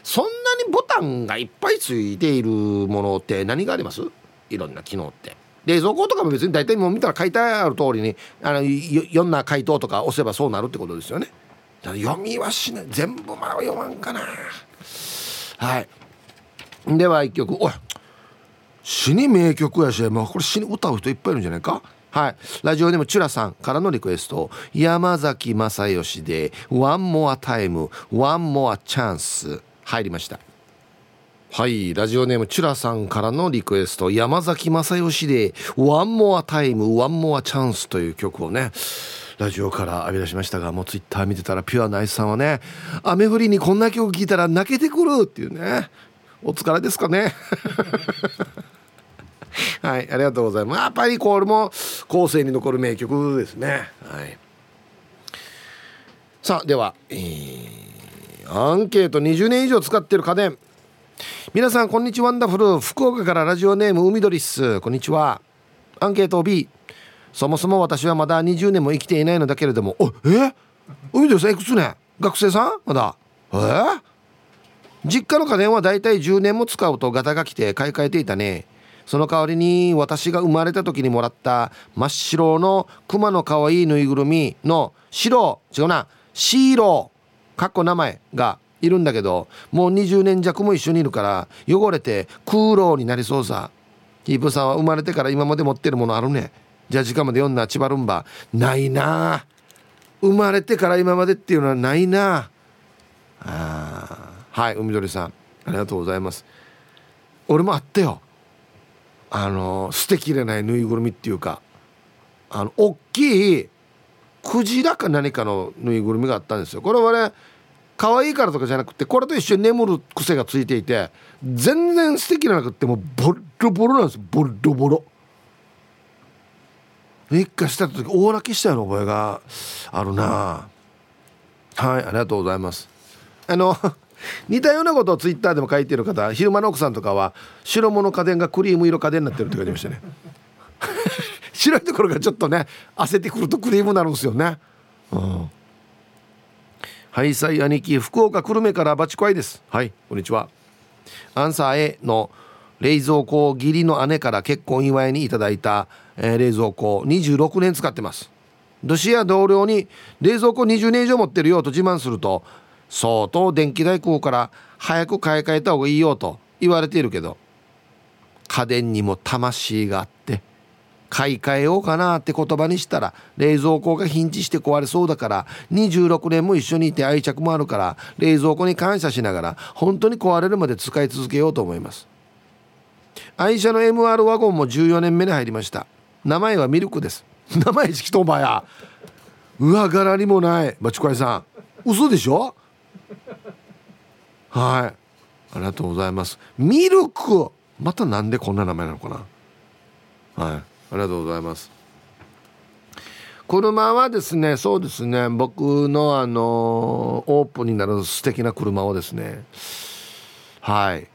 そんなにボタンがいっぱいついているものって何があります？いろんな機能って。冷蔵庫とかも別に大体もう見たら書いてある通りにあのいろんな回答とか押せばそうなるってことですよね。読みはしない。全部まあ読まんかな。はい。では一曲。おい。死に名曲やし、まあ、これ死に歌う人いっぱいいるんじゃないか。はい。ラジオでもチュラさんからのリクエスト。山崎正義で「One More Time One More Chance」入りました。はいラジオネームチュラさんからのリクエスト。山崎正義で「One More Time One More Chance」という曲をねラジオから浴び出しましたがもうツイッター見てたらピュアナイスさんはね雨降りにこんな曲聴いたら泣けてくるっていうね。お疲れですかね。はいありがとうございます。やっぱりこれも後世に残る名曲ですね。はい。さあでは、えー、アンケート20年以上使ってる家電。皆さんこんにちは。ワンダフル福岡からラジオネーム海鳥っす。こんにちは。アンケート B そもそも私はまだ20年も生きていないのだけれども。おえ？海鳥さんいくつね？学生さん？まだ？え？ー、実家の家電はだいたい10年も使うとガタが来て買い替えていたね。その代わりに私が生まれた時にもらった真っ白の熊の可愛いぬいぐるみの白。違うな。シーロー。かっこ名前がいるんだけどもう20年弱も一緒にいるから汚れて空洞になりそうさ。キープさんは生まれてから今まで持ってるものあるね。じゃあ時間まで読んだ千葉ルンバ。ないな。生まれてから今までっていうのはないな。あはい海鳥さん。ありがとうございます。俺もあったよ。あの捨てきれないぬいぐるみっていうか。あの大きいクジラか何かのぬいぐるみがあったんですよ。これはね可愛いからとかじゃなくてこれと一緒に眠る癖がついていて全然素敵なくってもうボロボロなんですボロボロ。一回した時大泣きしたような覚えがあるな。はいありがとうございます。あの 似たようなことをツイッターでも書いてる方昼間の奥さんとかは白物家電がクリーム色家電になってるって書いてましたね。白いところがちょっとね焦ってくるとクリームになるんですよね。うん。ハイサイ兄貴福岡久留米からバチコアイです。はいこんにちは。アンサー A の冷蔵庫を義理の姉から結婚祝いにいただいた、えー、冷蔵庫26年使ってます。ロシア同僚に冷蔵庫20年以上持ってるよと自慢すると相当電気代食うから早く買い替えた方がいいよと言われているけど家電にも魂があって買い替えようかなって言葉にしたら冷蔵庫がヒンチして壊れそうだから26年も一緒にいて愛着もあるから冷蔵庫に感謝しながら本当に壊れるまで使い続けようと思います。愛車の MR ワゴンも14年目に入りました。名前はミルクです。名前式とばや。上柄にもない。バチコイさん。嘘でしょ？はい。ありがとうございます。ミルク。またなんでこんな名前なのかな。はい。ありがとうございます。車はですねそうですね僕のあのオープンになる素敵な車をですねはい。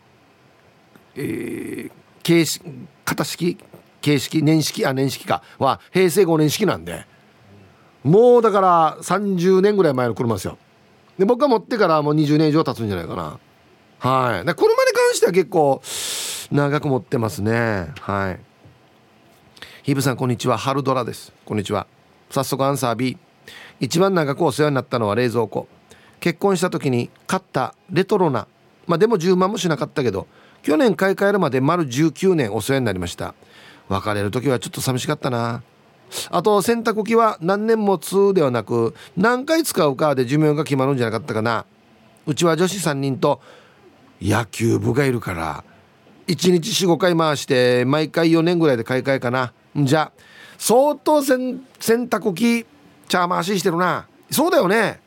えー、形式型式？形式？年式？あ年式か。は平成5年式なんで。もうだから30年ぐらい前の車ですよ。で僕が持ってからもう20年以上経つんじゃないかな。はい。で車に関しては結構長く持ってますね。はい。ヒブさんこんにちは。春ドラです。こんにちは。早速アンサー B 一番長くお世話になったのは冷蔵庫。結婚した時に買ったレトロなまあでも10万もしなかったけど去年買い替えるまで丸19年お世話になりました。別れる時はちょっと寂しかったな。あと洗濯機は何年も通ではなく何回使うかで寿命が決まるんじゃなかったかな。うちは女子3人と野球部がいるから1日45回回して毎回4年ぐらいで買い替えかな。じゃあ相当洗濯機茶回ししてるな。そうだよね。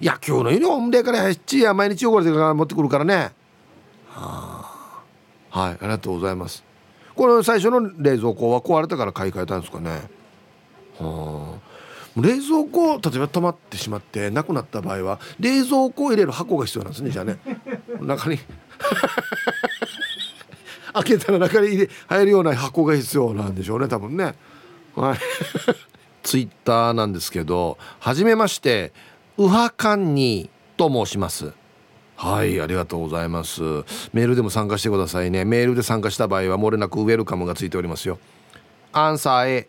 野球のユニフォームでからやっちや毎日汚れてから持ってくるからね。はあ。はいありがとうございます。これ最初の冷蔵庫は壊れたから買い替えたんですかね。はあ。冷蔵庫例えば止まってしまってなくなった場合は冷蔵庫を入れる箱が必要なんですねじゃあね。中に。開けたら中に入れ入るような箱が必要なんでしょうね多分ね。はい。ツイッターなんですけどはじめましてウハカンニと申します。はいありがとうございます。メールでも参加してくださいね。メールで参加した場合は漏れなくウェルカムがついておりますよ。アンサー A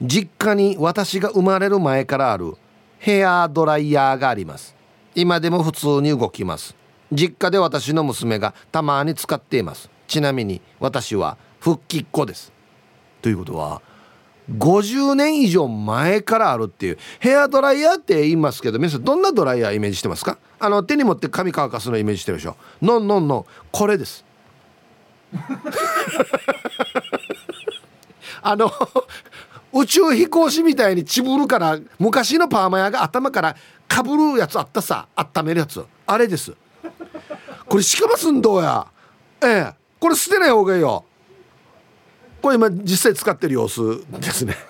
実家に私が生まれる前からあるヘアドライヤーがあります。今でも普通に動きます。実家で私の娘がたまに使っています。ちなみに私は復帰っ子です。ということは50年以上前からあるっていうヘアドライヤーって言いますけど皆さんどんなドライヤーイメージしてますか？あの手に持って髪乾かすのイメージしてるでしょ。ノンノンノンこれです。あの宇宙飛行士みたいにちぶるから昔のパーマ屋が頭からかぶるやつあったさ。温めるやつ。あれです。これしかもすんどうや。ええ。これ捨てない方がいいよ。これ今実際使ってる様子ですね。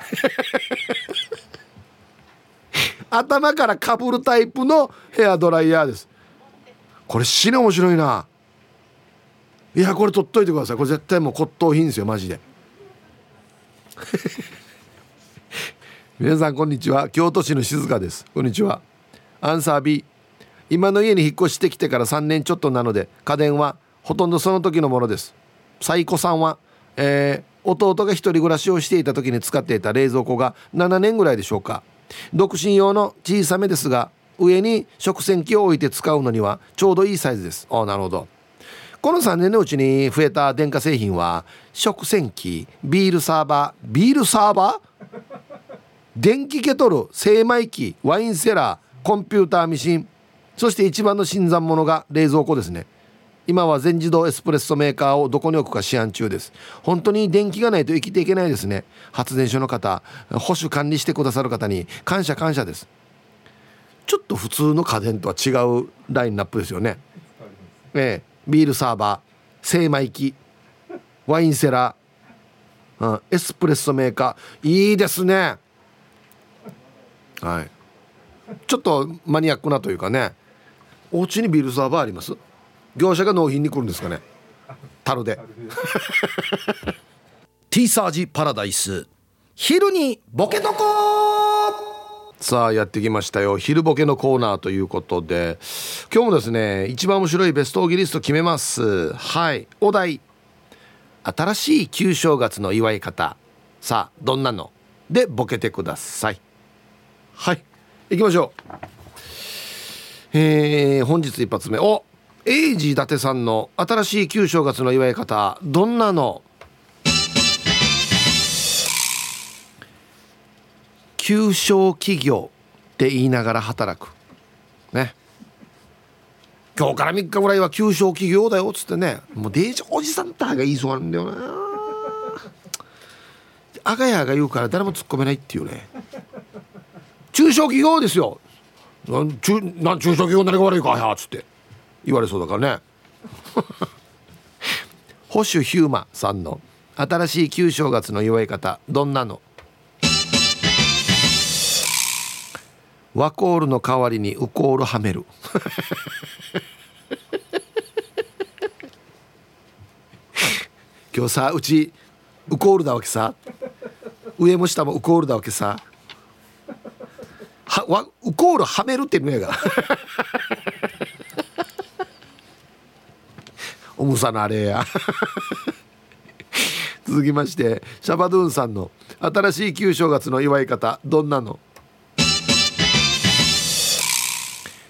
頭からかぶるタイプのヘアドライヤーです。これ死ね面白いな。いやこれ取っといてください。これ絶対もう骨董品ですよマジで。皆さんこんにちは。京都市の静香です。こんにちは。アンサー B 今の家に引っ越してきてから3年ちょっとなので家電はほとんどその時のものです。最古さんは、えー、弟が一人暮らしをしていた時に使っていた冷蔵庫が7年ぐらいでしょうか。独身用の小さめですが上に食洗機を置いて使うのにはちょうどいいサイズです。ああなるほど。この3年のうちに増えた電化製品は食洗機ビールサーバービールサーバー？電気ケトル精米機ワインセラーコンピューターミシンそして一番の新参者が冷蔵庫ですね。今は全自動エスプレッソメーカーをどこに置くか試案中です。本当に電気がないと生きていけないですね。発電所の方保守管理してくださる方に感謝感謝です。ちょっと普通の家電とは違うラインナップですよね。ええ。ビールサーバー精米機ワインセラー、うん、エスプレッソメーカー。いいですね。はい。ちょっとマニアックなというかね。お家にビールサーバーあります？業者が納品に来るんですかね？樽で。ティーサージパラダイス。昼にボケとこさあやってきましたよ。昼ボケのコーナーということで。今日もですね一番面白いベストオギリスト決めます。はい。お題。新しい旧正月の祝い方。さあどんなの？でボケてください。はい。行きましょう。えー、本日一発目。おエイジ伊達さんの新しい旧正月の祝い方どんなの？旧正企業って言いながら働く。ね。今日から3日ぐらいは旧正企業だよっつってね。もうデージおじさんたが言いそうなんだよな。あがやが言うから誰も突っ込めないっていうね。中小企業ですよ。中な中小企業何が悪いかやっつって。言われそうだからね。保守ヒューマさんの新しい旧正月の祝い方どんなの？ワコールの代わりにウコールはめる。今日さうちウコールだわけさ。上も下もウコールだわけさ。はわウコールはめるっていうのやがおむさのあれや。続きましてシャバドゥンさんの新しい旧正月の祝い方どんなの？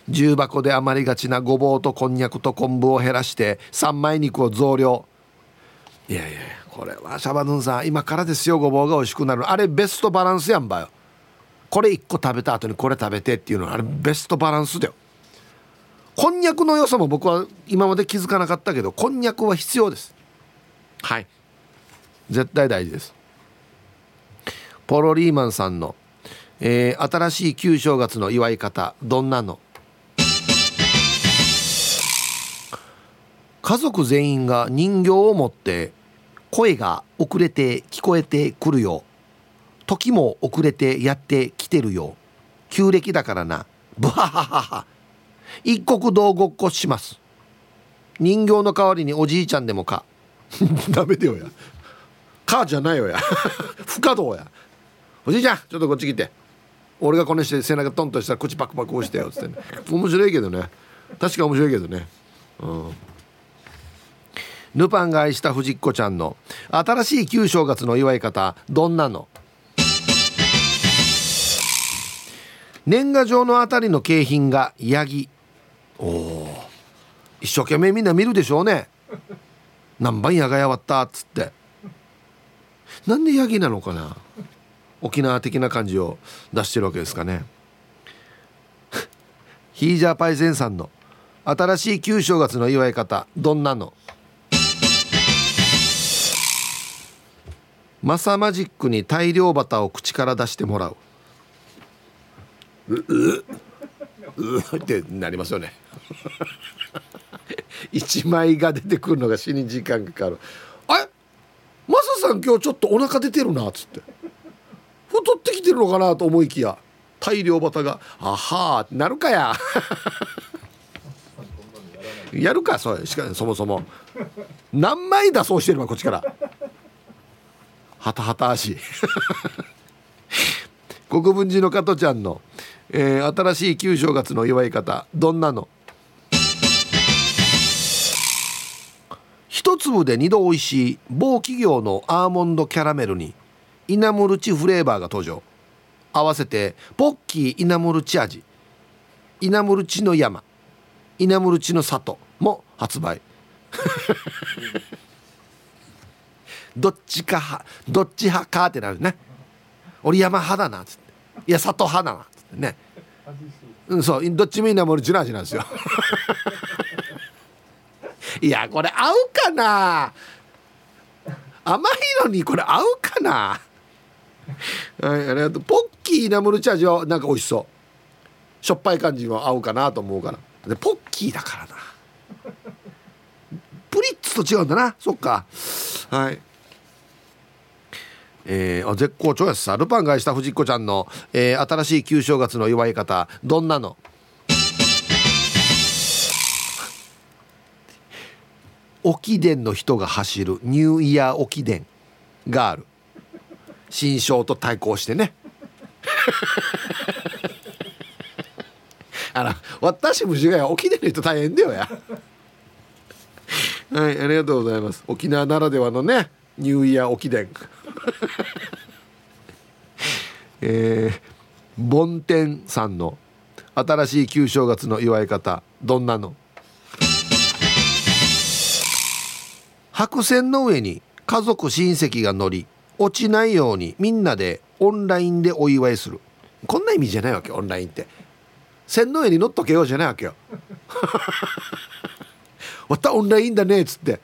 重箱で余りがちなごぼうとこんにゃくと昆布を減らして三枚肉を増量。いやいやこれはシャバドゥンさん今からですよごぼうが美味しくなるあれベストバランスやんばよ。これ1個食べた後にこれ食べてっていうのはあれベストバランスだよ。こんにゃくの良さも僕は今まで気づかなかったけどこんにゃくは必要です。はい。絶対大事です。ポロリーマンさんの、えー、新しい旧正月の祝い方どんなの？家族全員が人形を持って声が遅れて聞こえてくるよ。時も遅れてやってきてるよ。旧暦だからな。ブハハハハ一国道ごっこします。人形の代わりにおじいちゃんでもか。ダメだよや。かじゃないよや。不可動や。おじいちゃんちょっとこっち来て。俺がこのして背中トンとしたら口パクパク押してよっつってね。面白いけどね。確か面白いけどね。うん。ルパンが愛した藤子ちゃんの新しい旧正月の祝い方どんなの？年賀状のあたりの景品がヤギ。おお一生懸命みんな見るでしょうね。何番ヤガやわったっつって。なんでヤギなのかな。沖縄的な感じを出してるわけですかね。ヒージャーパイセンさんの。新しい旧正月の祝い方。どんなの。マサマジックに大量バタを口から出してもらううう。うってなりますよね。1枚が出てくるのが死に時間かかる。あれ？マサさん今日ちょっとお腹出てるなっつって。太ってきてるのかなと思いきや大量バタが「あはー」ってなるかや。やるかそれしかそもそも。何枚出そうしてるわこっちから。はたはた足。国分寺の加トちゃんの、えー、新しい旧正月の祝い方どんなの？一粒で二度美味しい某企業のアーモンドキャラメルにイナムルチフレーバーが登場。合わせてポッキーイナムルチ味。イナムルチの山。イナムルチの里も発売。どっちかどっち派かってなるね。俺山派だなっつって。いや里派だな。ね。うんそうどっちもいいなもの味なんですよ。いやこれ合うかな？甘いのにこれ合うかな？はいありがとう。ポッキーナムルチ味はなんか美味しそう。しょっぱい感じも合うかなと思うから。でポッキーだからな。プリッツと違うんだな。そっか。はいえー、絶好調やさルパンがした藤子ちゃんの、えー、新しい旧正月の祝い方。どんなの？沖伝の人が走る。ニューイヤー沖伝がある。新章と対抗してね。あら私虫がや沖伝の人大変だよや。はいありがとうございます。沖縄ならではのねニューイヤー沖伝。えー、梵天さんの新しい旧正月の祝い方どんなの？白線の上に家族親戚が乗り落ちないようにみんなでオンラインでお祝いする。こんな意味じゃないわけオンラインって。線の上に乗っとけようじゃないわけよ。わ ったオンラインだねっつって。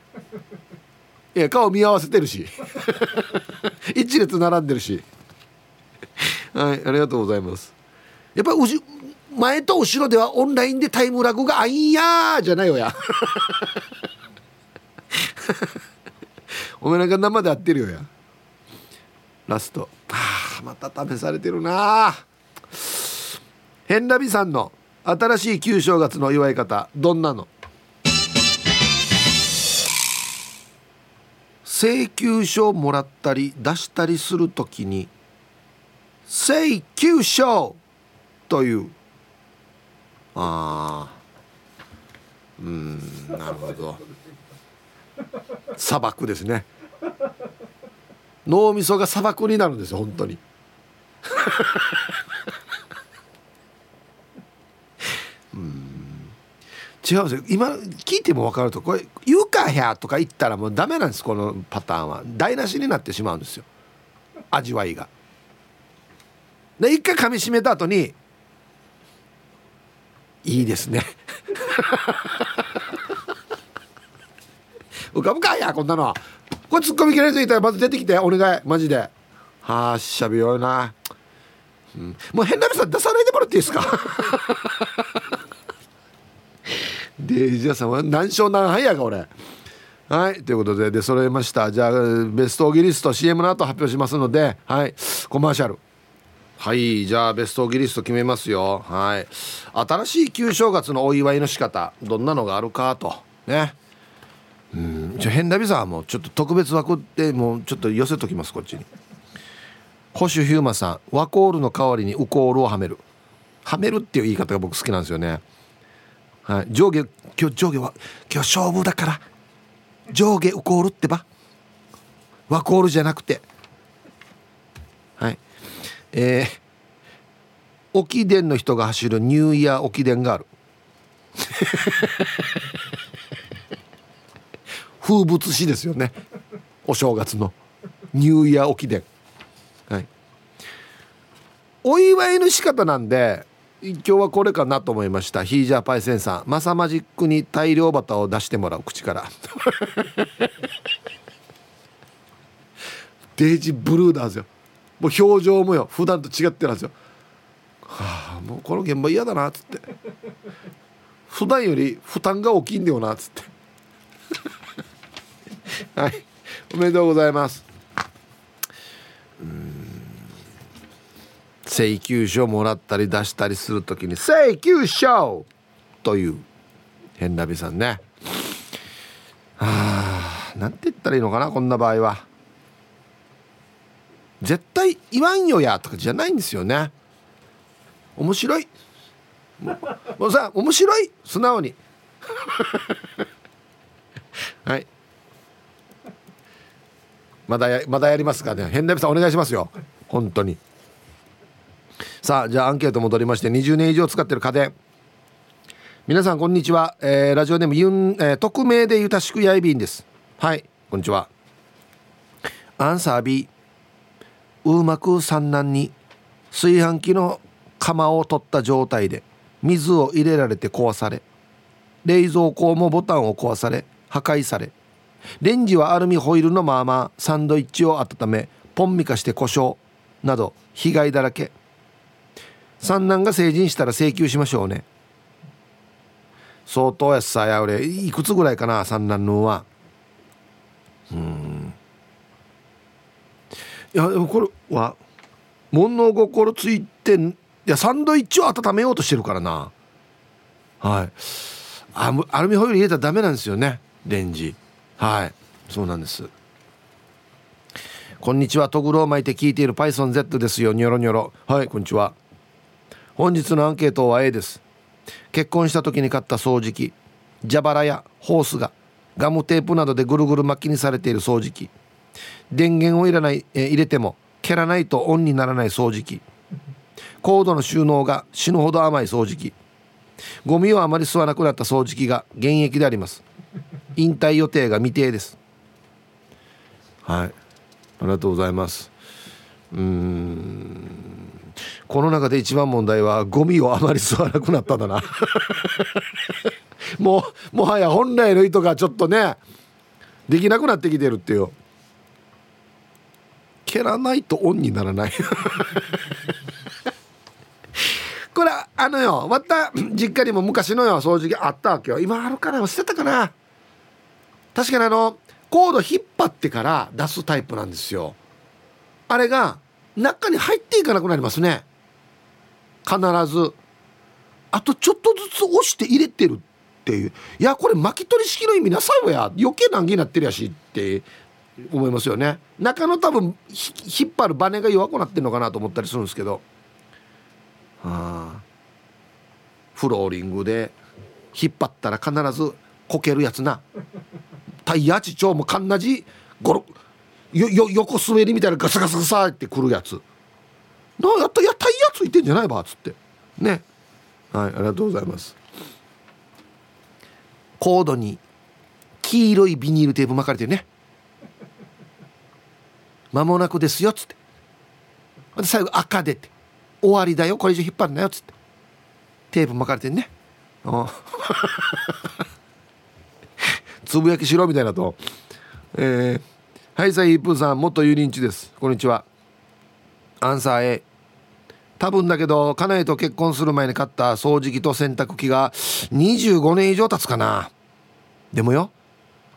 いや顔見合わせてるし。一列並んでるし。はいありがとうございます。やっぱし前と後ろではオンラインでタイムラグがあいやじゃないよや。お前なんか生で会ってるよや。ラスト。あまた試されてるなヘンラビさんの新しい旧正月の祝い方どんなの？請求書をもらったり出したりするときに「請求書!」という。ああうんなるほど。砂漠ですね。脳みそが砂漠になるんですよ本当にうん違うんですよ。今聞いても分かるとこれ「言うかや」とか言ったらもうダメなんですこのパターンは。台無しになってしまうんですよ。味わいが。で一回噛みしめた後にいいですね。浮かぶかやこんなの。これツッコミ嫌い人いたらまず出てきてお願い。マジで。はあしゃべような、うん、もう変なさ出さないでもらっていいですか？でじゃあさんは何勝何敗やが俺。はいということでで揃えました。じゃあベストオギリスト CM の後発表しますのではいコマーシャル。はいじゃあベストオギリスト決めますよ。はい。新しい旧正月のお祝いの仕方どんなのがあるかと。ね。うんじゃ変なビザはもうちょっと特別枠ってもうちょっと寄せときますこっちに。保守ヒューマさんワコールの代わりにウコールをはめる。はめるっていう言い方が僕好きなんですよね。はい。上下今日上下は今日勝負だから。上下ウコールってば。ワコールじゃなくて。はい。えー、沖伝の人が走るニューイヤー沖伝がある。風物詩ですよね。お正月の。ニューイヤー沖伝はい。お祝いの仕方なんで今日はこれかなと思いました。ヒージャーパイセンさん。マサマジックに大量バターを出してもらう口から。デイジブルーなんですよ。もう表情もよ。普段と違ってるんですよ。はあもうこの現場嫌だなっつって。普段より負担が大きいんだよなっつって。はい。おめでとうございます。うん。請求書もらったり出したりする時に「請求書!」という変なびさんね。あなんて言ったらいいのかなこんな場合は。絶対言わんよやとかじゃないんですよね。面白い。もうさ面白い。素直に。はい。まだやまだやりますかね。変なびさんお願いしますよ。本当に。さあじゃあアンケート戻りまして20年以上使ってる家電。皆さんこんにちは、えー、ラジオネームユン、えー、匿名でゆたしくやいびんです。はいこんにちは。アンサー B うまく産卵に炊飯器の釜を取った状態で水を入れられて壊され冷蔵庫もボタンを壊され破壊されレンジはアルミホイルのままサンドイッチを温めポンミカして故障など被害だらけ。三男が成人したら請求しましょうね。相当やさや俺いくつぐらいかな三男のは。うん。いやでもこれは物心ついていやサンドイッチを温めようとしてるからな。はい。あアルミホイル入れたらダメなんですよねレンジ。はい。そうなんです。こんにちはトグロを巻いて聞いている PythonZ ですよ。ニョロニョロ。はいこんにちは。本日のアンケートは A です。結婚した時に買った掃除機蛇腹やホースがガムテープなどでぐるぐる巻きにされている掃除機。電源を入れない、え入れても蹴らないとオンにならない掃除機。コードの収納が死ぬほど甘い掃除機。ゴミをあまり吸わなくなった掃除機が現役であります。引退予定が未定です。はい。ありがとうございます。うん。この中で一番問題はゴミをあまり吸わなくなったんだな。もうもはや本来の意図がちょっとねできなくなってきてるっていう。蹴らないとオンにならない。これあのよまた実家にも昔のよ掃除機あったわけよ。今あるかな捨てたかな。確かにあのコード引っ張ってから出すタイプなんですよ。あれが中に入っていかなくなりますね。必ずあとちょっとずつ押して入れてるっていう。いやこれ巻き取り式の意味なさいわや。余計難儀になってるやしって思いますよね。中の多分引っ張るバネが弱くなってるのかなと思ったりするんですけど。あフローリングで引っ張ったら必ずこけるやつな。タイヤ地長もかんなじゴロよよ横滑りみたいなガサガサガサってくるやつ。なやったやタイヤついてんじゃないばっつって。ね。はいありがとうございます。コードに黄色いビニールテープ巻かれてるね。間もなくですよっつって。で最後赤でって。終わりだよこれ以上引っ張るなよっつって。テープ巻かれてんね。つぶやきしろみたいなと。えー、はいさいイープーさん元油淋鶏です。こんにちは。アンサー A 多分だけど家内と結婚する前に買った掃除機と洗濯機が25年以上経つかな。でもよ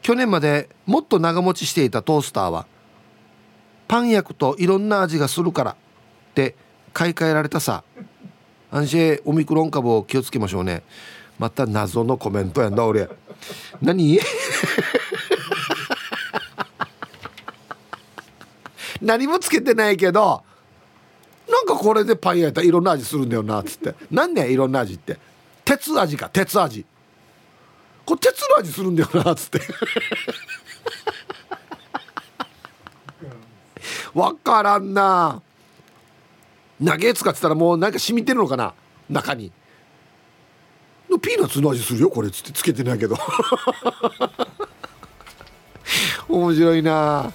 去年までもっと長持ちしていたトースターはパン焼くといろんな味がするからって買い替えられたさ。安心オミクロン株を気をつけましょうね。また謎のコメントやんだ俺。何？何もつけてないけどなんかこれでパン焼いたらいろんな味するんだよなっつって。何ねいろんな味って。鉄味か鉄味。これ鉄の味するんだよなっつって。分からんな。投げ使ってたらもうなんか染みてるのかな中に。ピーナッツの味するよこれっつって。つけてないけど。面白いな